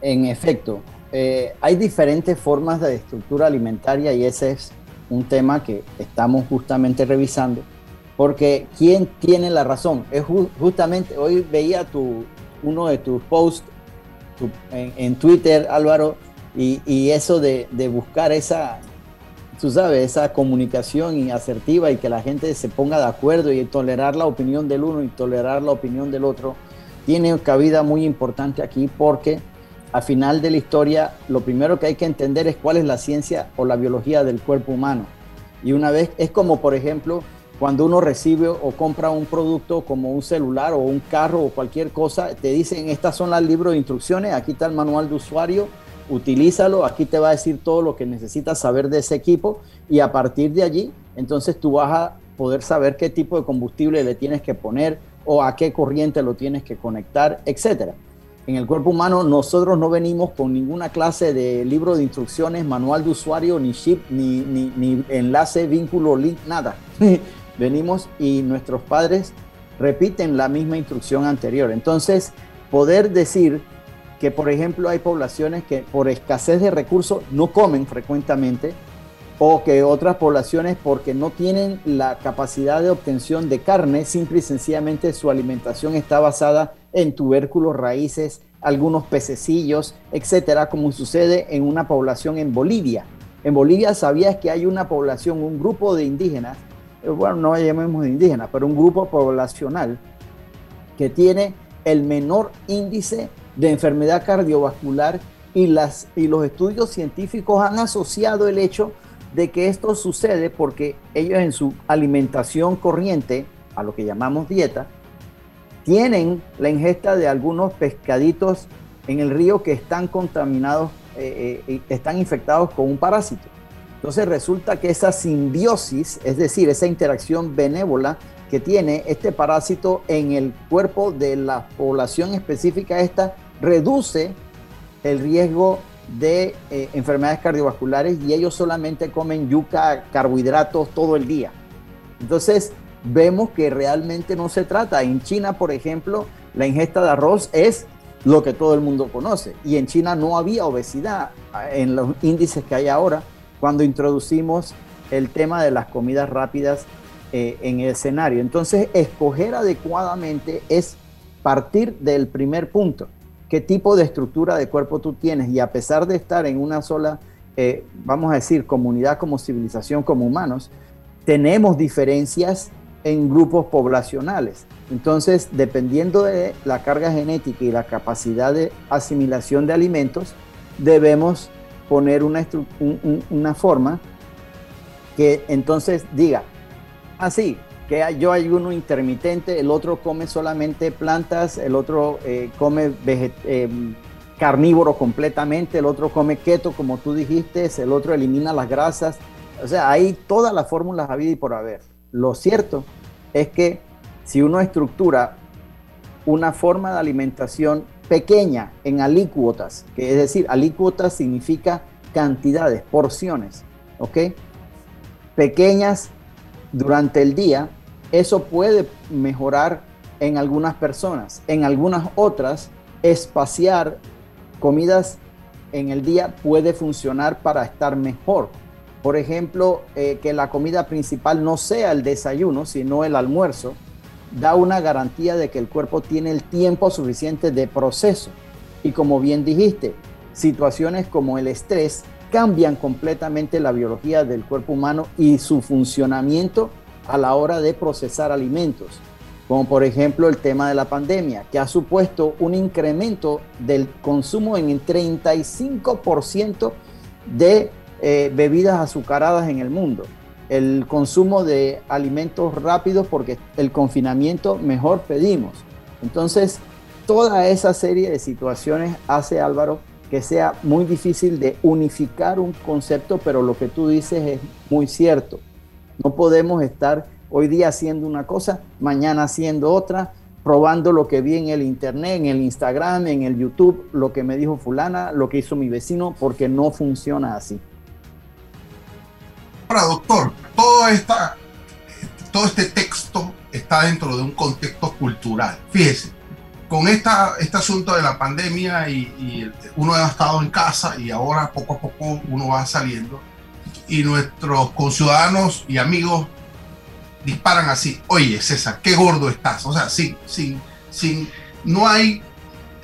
En efecto, eh, hay diferentes formas de estructura alimentaria y ese es un tema que estamos justamente revisando porque ¿quién tiene la razón? Es justamente, hoy veía tu, uno de tus posts en, Twitter, Álvaro, y, eso de, buscar esa tú sabes, esa comunicación asertiva y que la gente se ponga de acuerdo y tolerar la opinión del uno y tolerar la opinión del otro, tiene cabida muy importante aquí porque al final de la historia lo primero que hay que entender es cuál es la ciencia o la biología del cuerpo humano. Y una vez es como, por ejemplo, cuando uno recibe o compra un producto como un celular o un carro o cualquier cosa, te dicen, estas son las libros de instrucciones, aquí está el manual de usuario, utilízalo, aquí te va a decir todo lo que necesitas saber de ese equipo y a partir de allí, entonces tú vas a poder saber qué tipo de combustible le tienes que poner o a qué corriente lo tienes que conectar, etcétera. En el cuerpo humano nosotros no venimos con ninguna clase de libro de instrucciones, manual de usuario, ni chip, ni, ni, ni enlace, vínculo, link, nada. venimos y nuestros padres repiten la misma instrucción anterior. Entonces, poder decir que, por ejemplo, hay poblaciones que por escasez de recursos no comen frecuentemente, o que otras poblaciones porque no tienen la capacidad de obtención de carne, simple y sencillamente su alimentación está basada en tubérculos, raíces, algunos pececillos, etcétera, como sucede en una población en Bolivia. En Bolivia sabías que hay una población, un grupo de indígenas, eh, bueno, no llamemos indígenas, pero un grupo poblacional que tiene el menor índice de enfermedad cardiovascular y, las, y los estudios científicos han asociado el hecho de que esto sucede porque ellos en su alimentación corriente, a lo que llamamos dieta, tienen la ingesta de algunos pescaditos en el río que están contaminados, eh, eh, están infectados con un parásito. Entonces resulta que esa simbiosis, es decir, esa interacción benévola que tiene este parásito en el cuerpo de la población específica esta, reduce el riesgo de eh, enfermedades cardiovasculares y ellos solamente comen yuca, carbohidratos todo el día. Entonces, vemos que realmente no se trata. En China, por ejemplo, la ingesta de arroz es lo que todo el mundo conoce. Y en China no había obesidad en los índices que hay ahora cuando introducimos el tema de las comidas rápidas eh, en el escenario. Entonces, escoger adecuadamente es partir del primer punto qué tipo de estructura de cuerpo tú tienes y a pesar de estar en una sola, eh, vamos a decir, comunidad como civilización, como humanos, tenemos diferencias en grupos poblacionales. Entonces, dependiendo de la carga genética y la capacidad de asimilación de alimentos, debemos poner una, una forma que entonces diga, así, ah, que yo hay uno intermitente, el otro come solamente plantas, el otro eh, come eh, carnívoro completamente, el otro come keto, como tú dijiste, el otro elimina las grasas. O sea, hay todas las fórmulas habidas y por haber. Lo cierto es que si uno estructura una forma de alimentación pequeña en alícuotas, que es decir, alícuotas significa cantidades, porciones, ¿ok? Pequeñas durante el día, eso puede mejorar en algunas personas. En algunas otras, espaciar comidas en el día puede funcionar para estar mejor. Por ejemplo, eh, que la comida principal no sea el desayuno, sino el almuerzo, da una garantía de que el cuerpo tiene el tiempo suficiente de proceso. Y como bien dijiste, situaciones como el estrés cambian completamente la biología del cuerpo humano y su funcionamiento a la hora de procesar alimentos, como por ejemplo el tema de la pandemia, que ha supuesto un incremento del consumo en el 35% de eh, bebidas azucaradas en el mundo, el consumo de alimentos rápidos porque el confinamiento mejor pedimos. Entonces, toda esa serie de situaciones hace Álvaro que sea muy difícil de unificar un concepto, pero lo que tú dices es muy cierto. No podemos estar hoy día haciendo una cosa, mañana haciendo otra, probando lo que vi en el internet, en el Instagram, en el YouTube, lo que me dijo fulana, lo que hizo mi vecino, porque no funciona así. Ahora, doctor, todo, todo este texto está dentro de un contexto cultural. Fíjese, con esta, este asunto de la pandemia y, y uno ha estado en casa y ahora poco a poco uno va saliendo y nuestros conciudadanos y amigos disparan así, oye César, qué gordo estás. O sea, sin, sin, sin, no hay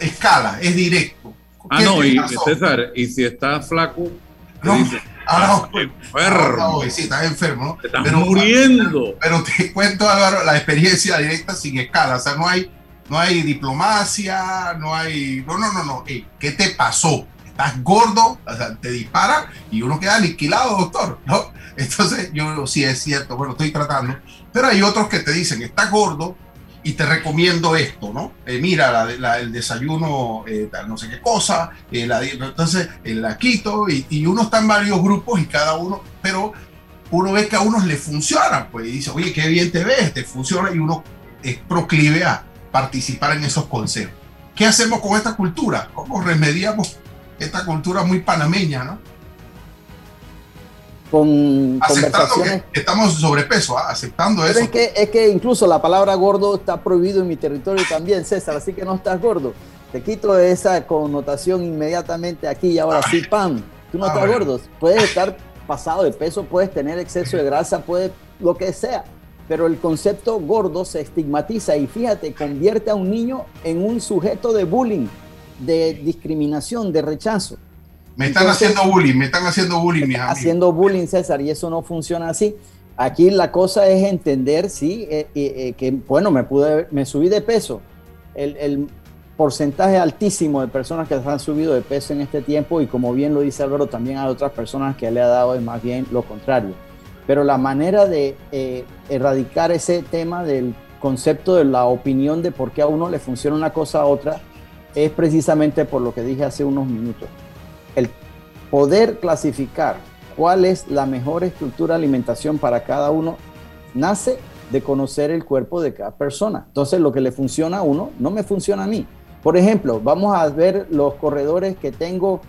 escala, es directo. Ah, no, y César, y si estás flaco, no, Ahora, enfermo. sí, estás enfermo. Te estás muriendo. Pero te cuento, Álvaro, la experiencia directa sin escala. O sea, no hay, no hay diplomacia, no hay. No, no, no, no. ¿Qué te pasó? Estás gordo, o sea, te dispara y uno queda aniquilado, doctor. ¿no? Entonces, yo sí es cierto, bueno, estoy tratando. Pero hay otros que te dicen, estás gordo, y te recomiendo esto, ¿no? Eh, mira, el desayuno, eh, no sé qué cosa, eh, la, entonces la quito y, y, uno está en varios grupos y cada uno, pero uno ve que a unos le funciona, pues y dice, oye, qué bien te ves, te funciona y uno es proclive a participar en esos consejos. ¿Qué hacemos con esta cultura? ¿Cómo remediamos esta cultura muy panameña, ¿no? con conversaciones. Que estamos sobrepeso, ¿ah? aceptando eso. Es que, es que incluso la palabra gordo está prohibido en mi territorio también, César, así que no estás gordo. Te quito esa connotación inmediatamente aquí y ahora sí, pam. Tú no ah, estás gordo. Puedes estar pasado de peso, puedes tener exceso de grasa, puede lo que sea. Pero el concepto gordo se estigmatiza y fíjate, convierte a un niño en un sujeto de bullying, de discriminación, de rechazo. Me están haciendo bullying, me están haciendo bullying, mis amigos. Haciendo bullying, César, y eso no funciona así. Aquí la cosa es entender, sí, eh, eh, que bueno, me pude, me subí de peso. El, porcentaje altísimo de personas que se han subido de peso en este tiempo, y como bien lo dice Álvaro, también hay otras personas que le ha dado más bien lo contrario. Pero la manera de eh, erradicar ese tema del concepto de la opinión de por qué a uno le funciona una cosa a otra es precisamente por lo que dije hace unos minutos el poder clasificar cuál es la mejor estructura de alimentación para cada uno nace de conocer el cuerpo de cada persona. Entonces, lo que le funciona a uno no me funciona a mí. Por ejemplo, vamos a ver los corredores que tengo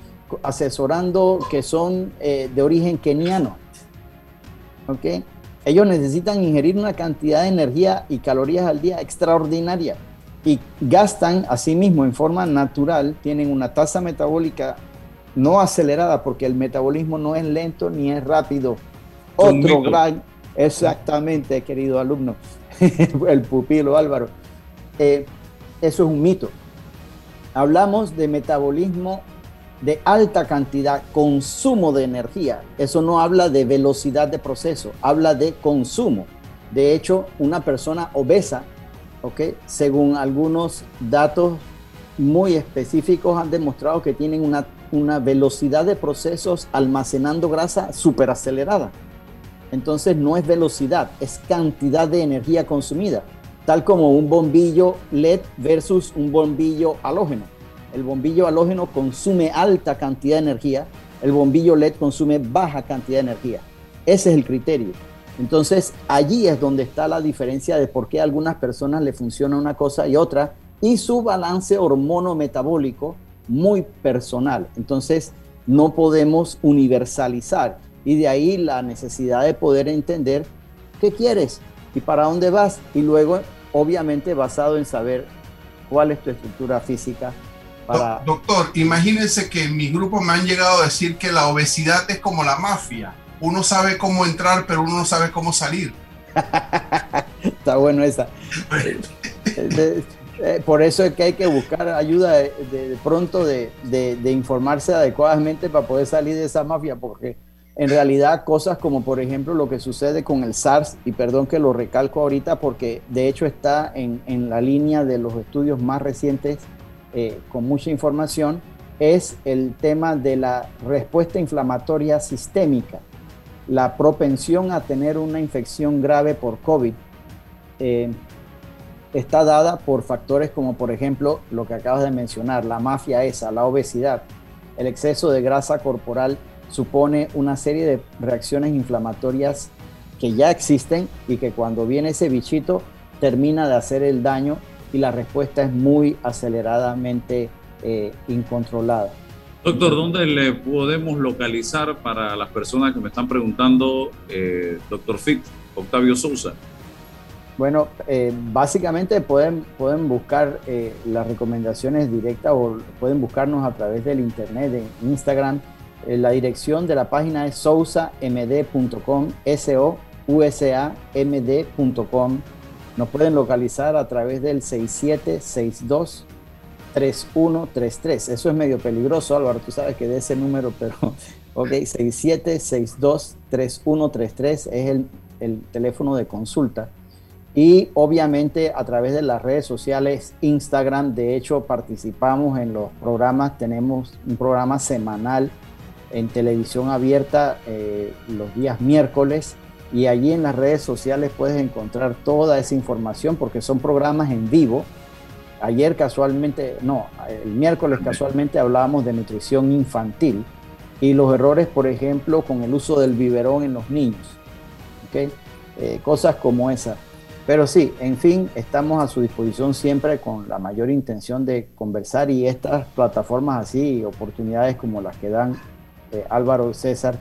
asesorando que son eh, de origen keniano. ¿Ok? Ellos necesitan ingerir una cantidad de energía y calorías al día extraordinaria y gastan asimismo en forma natural, tienen una tasa metabólica no acelerada porque el metabolismo no es lento ni es rápido. Otro gran, exactamente, querido alumno, el pupilo Álvaro. Eh, eso es un mito. Hablamos de metabolismo de alta cantidad, consumo de energía. Eso no habla de velocidad de proceso, habla de consumo. De hecho, una persona obesa, ¿ok? según algunos datos muy específicos, han demostrado que tienen una una velocidad de procesos almacenando grasa súper acelerada. Entonces no es velocidad, es cantidad de energía consumida, tal como un bombillo LED versus un bombillo halógeno. El bombillo halógeno consume alta cantidad de energía, el bombillo LED consume baja cantidad de energía. Ese es el criterio. Entonces allí es donde está la diferencia de por qué a algunas personas le funciona una cosa y otra y su balance hormono-metabólico muy personal. Entonces, no podemos universalizar. Y de ahí la necesidad de poder entender qué quieres y para dónde vas. Y luego, obviamente, basado en saber cuál es tu estructura física. Para... Doctor, imagínense que en mi grupo me han llegado a decir que la obesidad es como la mafia. Uno sabe cómo entrar, pero uno no sabe cómo salir. Está bueno esa. Eh, por eso es que hay que buscar ayuda de, pronto de, informarse adecuadamente para poder salir de esa mafia, porque en realidad cosas como por ejemplo lo que sucede con el SARS, y perdón que lo recalco ahorita porque de hecho está en, la línea de los estudios más recientes eh, con mucha información, es el tema de la respuesta inflamatoria sistémica, la propensión a tener una infección grave por COVID. Eh, está dada por factores como por ejemplo lo que acabas de mencionar, la mafia esa, la obesidad. El exceso de grasa corporal supone una serie de reacciones inflamatorias que ya existen y que cuando viene ese bichito termina de hacer el daño y la respuesta es muy aceleradamente eh, incontrolada. Doctor, ¿dónde le podemos localizar para las personas que me están preguntando, eh, doctor Fit, Octavio Sousa? Bueno, eh, básicamente pueden, pueden buscar eh, las recomendaciones directas o pueden buscarnos a través del internet, en Instagram. La dirección de la página es sousamd.com, S-O-U-S-A-M-D.com. Nos pueden localizar a través del 6762 3133. Eso es medio peligroso, Álvaro, tú sabes que de ese número, pero Ok, 67623133 es el, el teléfono de consulta. Y obviamente a través de las redes sociales, Instagram, de hecho participamos en los programas, tenemos un programa semanal en televisión abierta eh, los días miércoles y allí en las redes sociales puedes encontrar toda esa información porque son programas en vivo. Ayer casualmente, no, el miércoles casualmente hablábamos de nutrición infantil y los errores, por ejemplo, con el uso del biberón en los niños. ¿okay? Eh, cosas como esa. Pero sí, en fin, estamos a su disposición siempre con la mayor intención de conversar y estas plataformas así, oportunidades como las que dan eh, Álvaro César,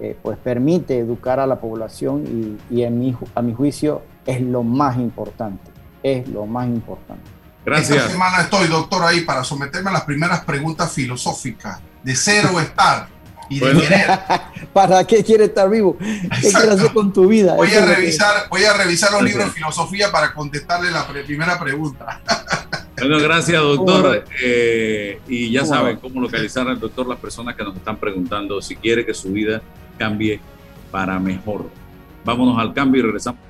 eh, pues permite educar a la población y, en mi, a mi juicio es lo más importante, es lo más importante. Gracias. Esta semana estoy, doctor, ahí para someterme a las primeras preguntas filosóficas de cero estar y de querer. ¿Para qué quiere estar vivo? ¿Qué quiere hacer con tu vida? Voy a, revisar, voy a revisar los libros de filosofía para contestarle la primera pregunta. Bueno, gracias, doctor. Eh, y ya saben cómo localizar al doctor las personas que nos están preguntando si quiere que su vida cambie para mejor. Vámonos al cambio y regresamos.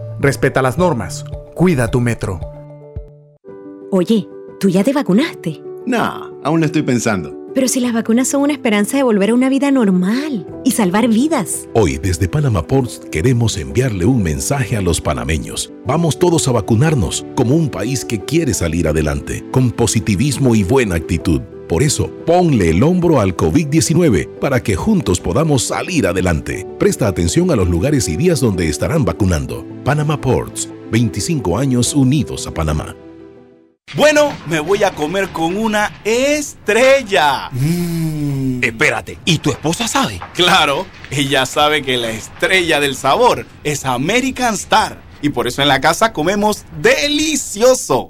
Respeta las normas. Cuida tu metro. Oye, ¿tú ya te vacunaste? No, aún lo estoy pensando. Pero si las vacunas son una esperanza de volver a una vida normal y salvar vidas. Hoy desde Panama Ports queremos enviarle un mensaje a los panameños. Vamos todos a vacunarnos como un país que quiere salir adelante, con positivismo y buena actitud. Por eso, ponle el hombro al COVID-19 para que juntos podamos salir adelante. Presta atención a los lugares y días donde estarán vacunando. Panama Ports, 25 años unidos a Panamá. Bueno, me voy a comer con una estrella. Mmm. Espérate, ¿y tu esposa sabe? Claro, ella sabe que la estrella del sabor es American Star. Y por eso en la casa comemos delicioso.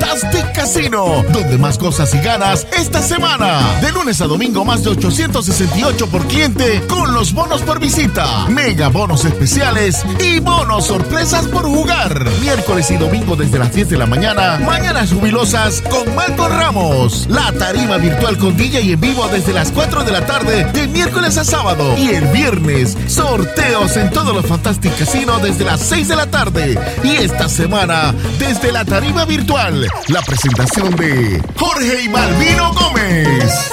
Fantastic Casino, donde más cosas y ganas esta semana. De lunes a domingo más de 868 por cliente con los bonos por visita, mega bonos especiales y bonos sorpresas por jugar. Miércoles y domingo desde las 10 de la mañana, mañanas jubilosas con Marco Ramos. La tarima virtual con DJ y en vivo desde las 4 de la tarde de miércoles a sábado. Y el viernes, sorteos en todos los Fantastic Casino desde las 6 de la tarde. Y esta semana, desde la tarima virtual la presentación de Jorge y Malvino Gómez.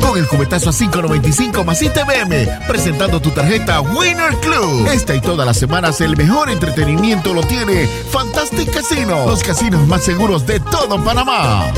Con el cubetazo a 5.95 más ITBM, presentando tu tarjeta Winner Club. Esta y todas las semanas el mejor entretenimiento lo tiene Fantastic Casino, los casinos más seguros de todo Panamá.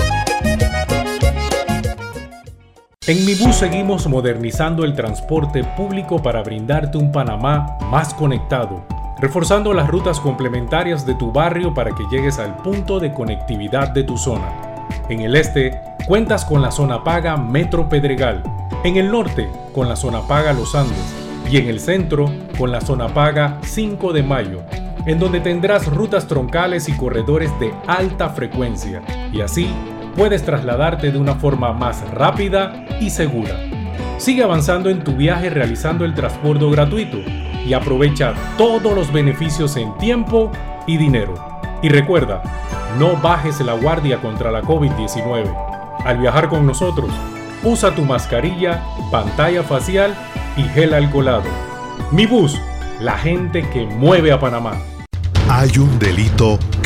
En Mi Bus seguimos modernizando el transporte público para brindarte un Panamá más conectado reforzando las rutas complementarias de tu barrio para que llegues al punto de conectividad de tu zona. En el este, cuentas con la zona paga Metro Pedregal, en el norte, con la zona paga Los Andes, y en el centro, con la zona paga 5 de Mayo, en donde tendrás rutas troncales y corredores de alta frecuencia, y así puedes trasladarte de una forma más rápida y segura. Sigue avanzando en tu viaje realizando el transporte gratuito y aprovecha todos los beneficios en tiempo y dinero. Y recuerda, no bajes la guardia contra la COVID-19. Al viajar con nosotros, usa tu mascarilla, pantalla facial y gel alcoholado. Mi bus, la gente que mueve a Panamá. Hay un delito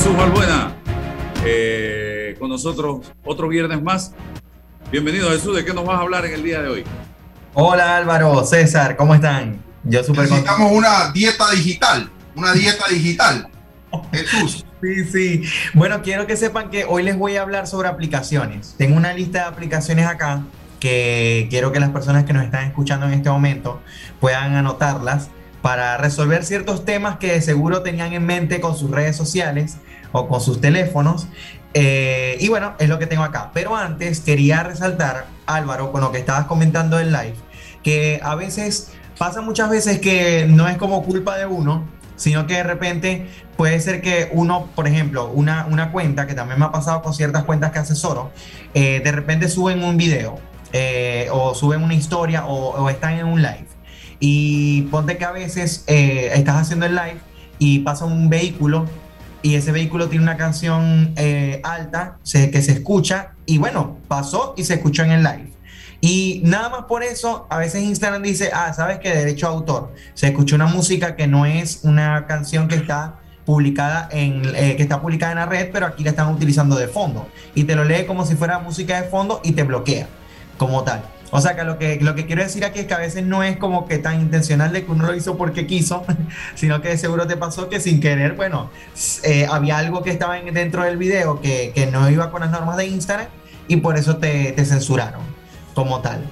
Jesús Valbuena, eh, con nosotros otro viernes más. Bienvenido Jesús, ¿de qué nos vas a hablar en el día de hoy? Hola Álvaro, César, ¿cómo están? Yo súper Necesitamos una dieta digital, una dieta digital. Jesús. Sí, sí. Bueno, quiero que sepan que hoy les voy a hablar sobre aplicaciones. Tengo una lista de aplicaciones acá que quiero que las personas que nos están escuchando en este momento puedan anotarlas para resolver ciertos temas que de seguro tenían en mente con sus redes sociales o con sus teléfonos. Eh, y bueno, es lo que tengo acá. Pero antes quería resaltar, Álvaro, con lo que estabas comentando en live, que a veces pasa muchas veces que no es como culpa de uno, sino que de repente puede ser que uno, por ejemplo, una, una cuenta, que también me ha pasado con ciertas cuentas que asesoro, eh, de repente suben un video eh, o suben una historia o, o están en un live. Y ponte que a veces estás haciendo el live y pasa un vehículo y ese vehículo tiene una canción eh, alta que se escucha y bueno, pasó y se escuchó en el live. Y nada más por eso, a veces Instagram dice, ah, sabes que derecho autor, se escuchó una música que no es una canción que está publicada en eh, que está publicada en la red, pero aquí la están utilizando de fondo y te lo lee como si fuera música de fondo y te bloquea como tal. O sea que lo, que lo que quiero decir aquí es que a veces no es como que tan intencional de que uno lo hizo porque quiso, sino que seguro te pasó que sin querer, bueno, eh, había algo que estaba dentro del video que, que, no iba con las normas de Instagram y por eso te, te censuraron como tal.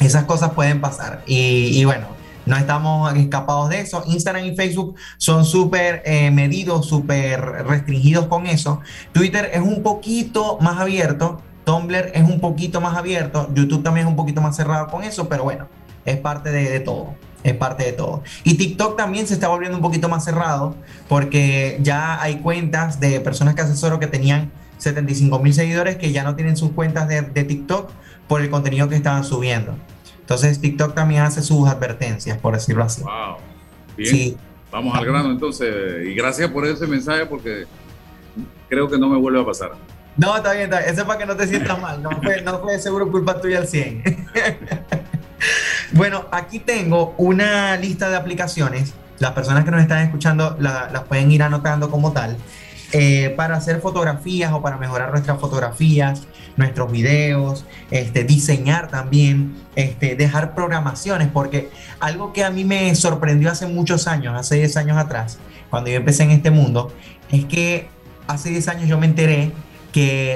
Esas cosas pueden pasar. Y, y bueno, no estamos escapados de eso. Instagram y Facebook son súper eh, medidos, súper restringidos con eso. Twitter es un poquito más abierto. Tumblr es un poquito más abierto. YouTube también es un poquito más cerrado con eso, pero bueno, es parte de, todo. Es parte de todo. Y TikTok también se está volviendo un poquito más cerrado porque ya hay cuentas de personas que asesoro que tenían 75 mil seguidores que ya no tienen sus cuentas de, de TikTok por el contenido que estaban subiendo. Entonces TikTok también hace sus advertencias, por decirlo así. Wow. Bien. Vamos al grano entonces. Y gracias por ese mensaje porque creo que no me vuelve a pasar. No, está bien, está bien. Eso es para que no te sientas mal. No fue, no fue seguro culpa tuya al 100. bueno, aquí tengo una lista de aplicaciones. Las personas que nos están escuchando las pueden ir anotando como tal. Eh, para hacer fotografías o para mejorar nuestras fotografías, nuestros videos, este, diseñar también, este, dejar programaciones, porque algo que a mí me sorprendió hace muchos años, hace 10 años atrás, cuando yo empecé en este mundo, es que hace 10 años yo me enteré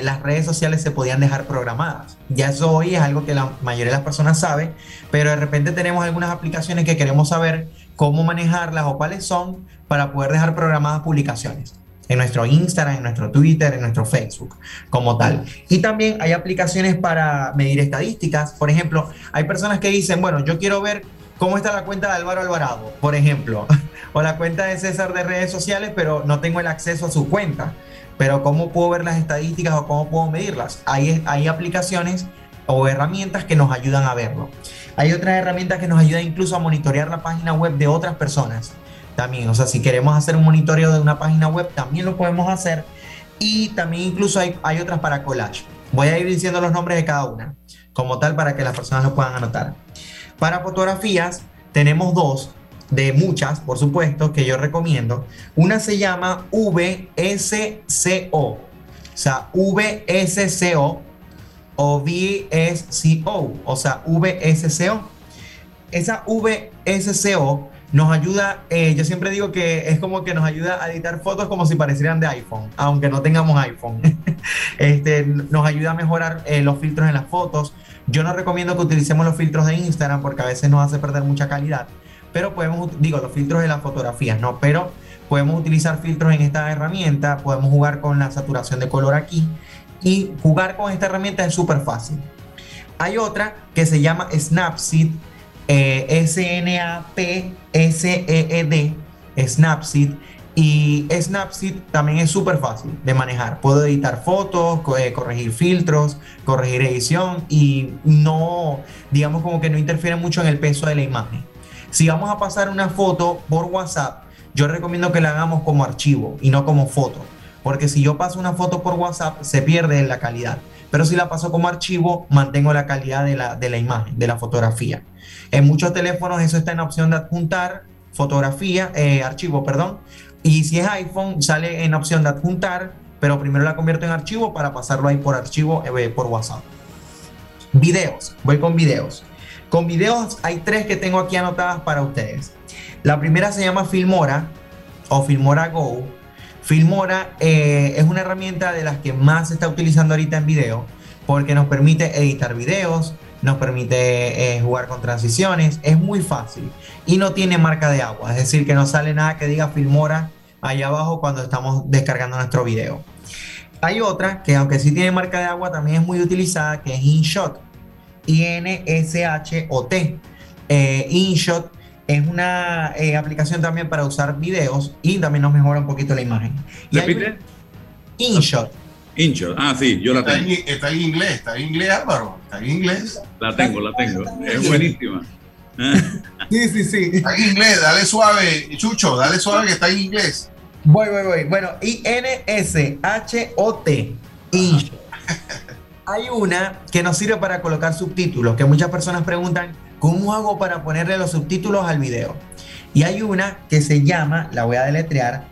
las redes sociales se podían dejar programadas. Ya eso hoy es algo que la mayoría de las personas sabe, pero de repente tenemos algunas aplicaciones que queremos saber cómo manejarlas o cuáles son para poder dejar programadas publicaciones en nuestro Instagram, en nuestro Twitter, en nuestro Facebook, como tal. Y también hay aplicaciones para medir estadísticas. Por ejemplo, hay personas que dicen, bueno, yo quiero ver cómo está la cuenta de Álvaro Alvarado, por ejemplo, o la cuenta de César de redes sociales, pero no tengo el acceso a su cuenta. Pero ¿cómo puedo ver las estadísticas o cómo puedo medirlas? Hay, hay aplicaciones o herramientas que nos ayudan a verlo. Hay otras herramientas que nos ayudan incluso a monitorear la página web de otras personas también. O sea, si queremos hacer un monitoreo de una página web, también lo podemos hacer. Y también incluso hay, hay otras para collage. Voy a ir diciendo los nombres de cada una, como tal, para que las personas lo puedan anotar. Para fotografías, tenemos dos, de muchas, por supuesto, que yo recomiendo. Una se llama VSCO, o sea, VSCO o VSCO, o sea, VSCO. Esa VSCO nos ayuda, eh, yo siempre digo que es como que nos ayuda a editar fotos como si parecieran de iPhone, aunque no tengamos iPhone. este, nos ayuda a mejorar eh, los filtros en las fotos. Yo no recomiendo que utilicemos los filtros de Instagram porque a veces nos hace perder mucha calidad, pero podemos, digo, los filtros de las fotografías, ¿no? Pero podemos utilizar filtros en esta herramienta, podemos jugar con la saturación de color aquí y jugar con esta herramienta es súper fácil. Hay otra que se llama Snapseed eh, S-N-A-P-S-E-E-D, Snapseed. Y Snapseed también es súper fácil de manejar. Puedo editar fotos, eh, corregir filtros, corregir edición y no, digamos como que no interfiere mucho en el peso de la imagen. Si vamos a pasar una foto por WhatsApp, yo recomiendo que la hagamos como archivo y no como foto. Porque si yo paso una foto por WhatsApp, se pierde la calidad. Pero si la paso como archivo, mantengo la calidad de la, de la imagen, de la fotografía. En muchos teléfonos eso está en la opción de adjuntar fotografía, eh, archivo, perdón. Y si es iPhone, sale en opción de adjuntar, pero primero la convierto en archivo para pasarlo ahí por archivo eh, por WhatsApp. Videos, voy con videos. Con videos hay tres que tengo aquí anotadas para ustedes. La primera se llama Filmora o Filmora Go. Filmora eh, es una herramienta de las que más se está utilizando ahorita en video porque nos permite editar videos, nos permite eh, jugar con transiciones, es muy fácil y no tiene marca de agua, es decir, que no sale nada que diga Filmora ahí abajo cuando estamos descargando nuestro video. Hay otra que aunque sí tiene marca de agua también es muy utilizada que es InShot, I-N-S-H-O-T. Eh, InShot es una eh, aplicación también para usar videos y también nos mejora un poquito la imagen. ¿Repite? InShot. Incho. Ah, sí, yo la tengo. está en inglés, está en inglés, Álvaro. Está en inglés. La tengo, la tengo. Es buenísima. Sí, sí, sí. Está en inglés, dale suave, Chucho, dale suave que está en inglés. Voy, voy, voy. Bueno, I-N-S-H-O-T. Hay una que nos sirve para colocar subtítulos, que muchas personas preguntan, ¿cómo hago para ponerle los subtítulos al video? Y hay una que se llama, la voy a deletrear,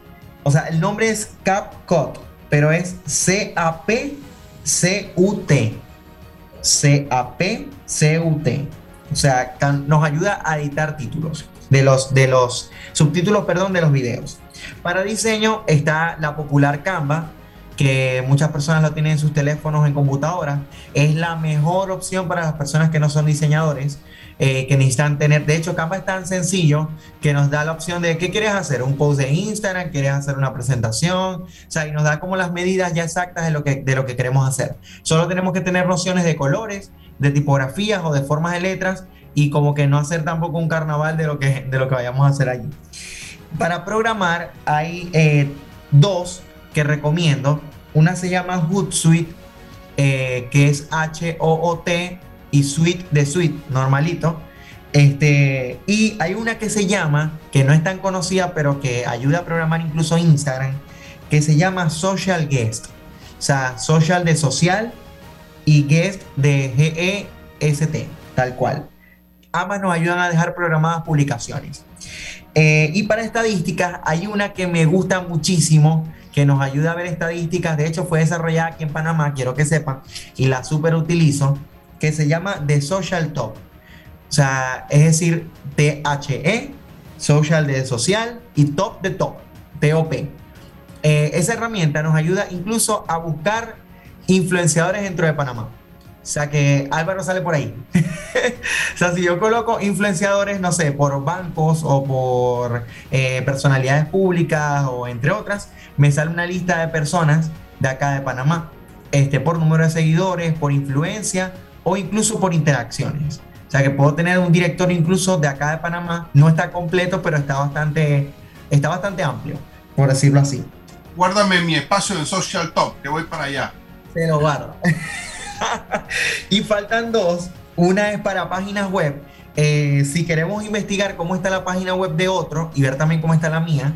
o sea, el nombre es CapCut pero es C-A-P-C-U-T. C-A-P-C-U-T. CUT. O sea, nos ayuda a editar títulos de los, de los subtítulos, perdón, de los videos. Para diseño está la popular Canva, que muchas personas lo tienen en sus teléfonos, en computadoras. Es la mejor opción para las personas que no son diseñadores, eh, que necesitan tener. De hecho, Canva es tan sencillo que nos da la opción de qué quieres hacer, un post de Instagram, quieres hacer una presentación, o sea, y nos da como las medidas ya exactas de lo que, de lo que queremos hacer. Solo tenemos que tener nociones de colores, de tipografías o de formas de letras y como que no hacer tampoco un carnaval de lo que, de lo que vayamos a hacer allí. Para programar hay eh, dos que recomiendo. Una se llama Hootsuite, eh, que es H-O-O-T y Suite de Suite, normalito. Este, y hay una que se llama, que no es tan conocida, pero que ayuda a programar incluso Instagram, que se llama Social Guest. O sea, social de social y guest de G-E-S-T, tal cual. Ambas nos ayudan a dejar programadas publicaciones. Eh, y para estadísticas hay una que me gusta muchísimo, que nos ayuda a ver estadísticas. De hecho, fue desarrollada aquí en Panamá, quiero que sepan, y la super utilizo, que se llama The Social Top. O sea, es decir, T-H-E, social de social y top de top, T-O-P. Eh, esa herramienta nos ayuda incluso a buscar influenciadores dentro de Panamá. O sea que Álvaro sale por ahí. o sea, si yo coloco influenciadores, no sé, por bancos o por eh, personalidades públicas o entre otras, me sale una lista de personas de acá de Panamá, este, por número de seguidores, por influencia o incluso por interacciones. O sea que puedo tener un director incluso de acá de Panamá, no está completo, pero está bastante, está bastante amplio, por decirlo así. Guárdame mi espacio en Social Top, que voy para allá. Se lo guardo. y faltan dos. Una es para páginas web. Eh, si queremos investigar cómo está la página web de otro y ver también cómo está la mía,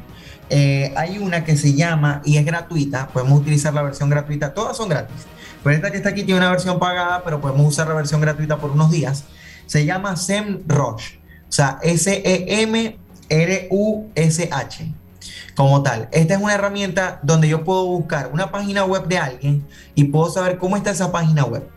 eh, hay una que se llama y es gratuita. Podemos utilizar la versión gratuita. Todas son gratis. Pero esta que está aquí tiene una versión pagada, pero podemos usar la versión gratuita por unos días. Se llama SEMrush. O sea, S-E-M-R-U-S-H como tal. Esta es una herramienta donde yo puedo buscar una página web de alguien y puedo saber cómo está esa página web.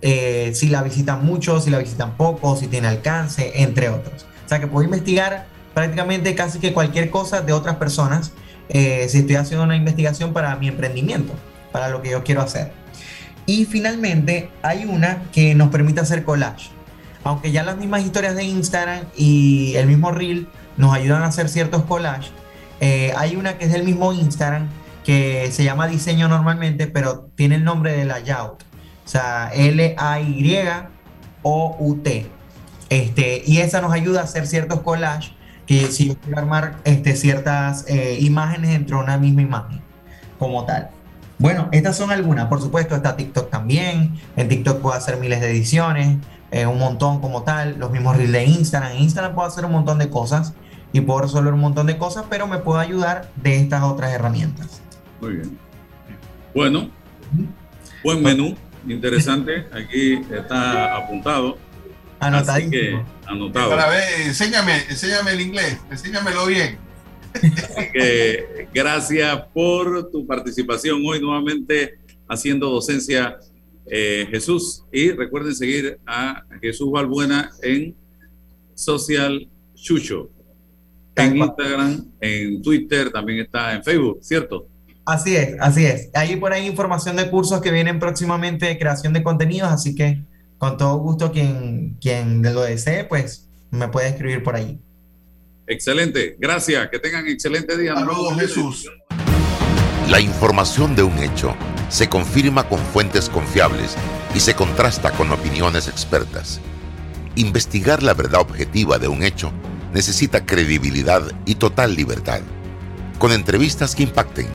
Eh, si la visitan mucho, si la visitan poco, si tiene alcance, entre otros. O sea que puedo investigar prácticamente casi que cualquier cosa de otras personas eh, si estoy haciendo una investigación para mi emprendimiento, para lo que yo quiero hacer. Y finalmente hay una que nos permite hacer collage. Aunque ya las mismas historias de Instagram y el mismo reel nos ayudan a hacer ciertos collages, eh, hay una que es del mismo Instagram que se llama diseño normalmente, pero tiene el nombre de layout. O sea, L-A-Y-O-U-T. Este, y esa nos ayuda a hacer ciertos collages que si yo quiero armar este, ciertas eh, imágenes dentro de una misma imagen, como tal. Bueno, estas son algunas. Por supuesto, está TikTok también. En TikTok puedo hacer miles de ediciones, eh, un montón como tal. Los mismos reels de Instagram. En Instagram puedo hacer un montón de cosas y puedo resolver un montón de cosas, pero me puedo ayudar de estas otras herramientas. Muy bien. Bueno, buen menú, interesante. Aquí está apuntado. Anotadísimo. que, anotado. Para ver, enséñame, enséñame el inglés, enséñamelo bien. Así que gracias por tu participación hoy nuevamente haciendo docencia eh, Jesús. Y recuerden seguir a Jesús Valbuena en Social Chucho en Instagram, en Twitter, también está en Facebook, ¿cierto? Así es, así es. Hay por ahí información de cursos que vienen próximamente de creación de contenidos, así que con todo gusto quien, quien lo desee, pues me puede escribir por ahí. Excelente, gracias, que tengan excelente día. Saludos Jesús. La información de un hecho se confirma con fuentes confiables y se contrasta con opiniones expertas. Investigar la verdad objetiva de un hecho necesita credibilidad y total libertad. Con entrevistas que impacten,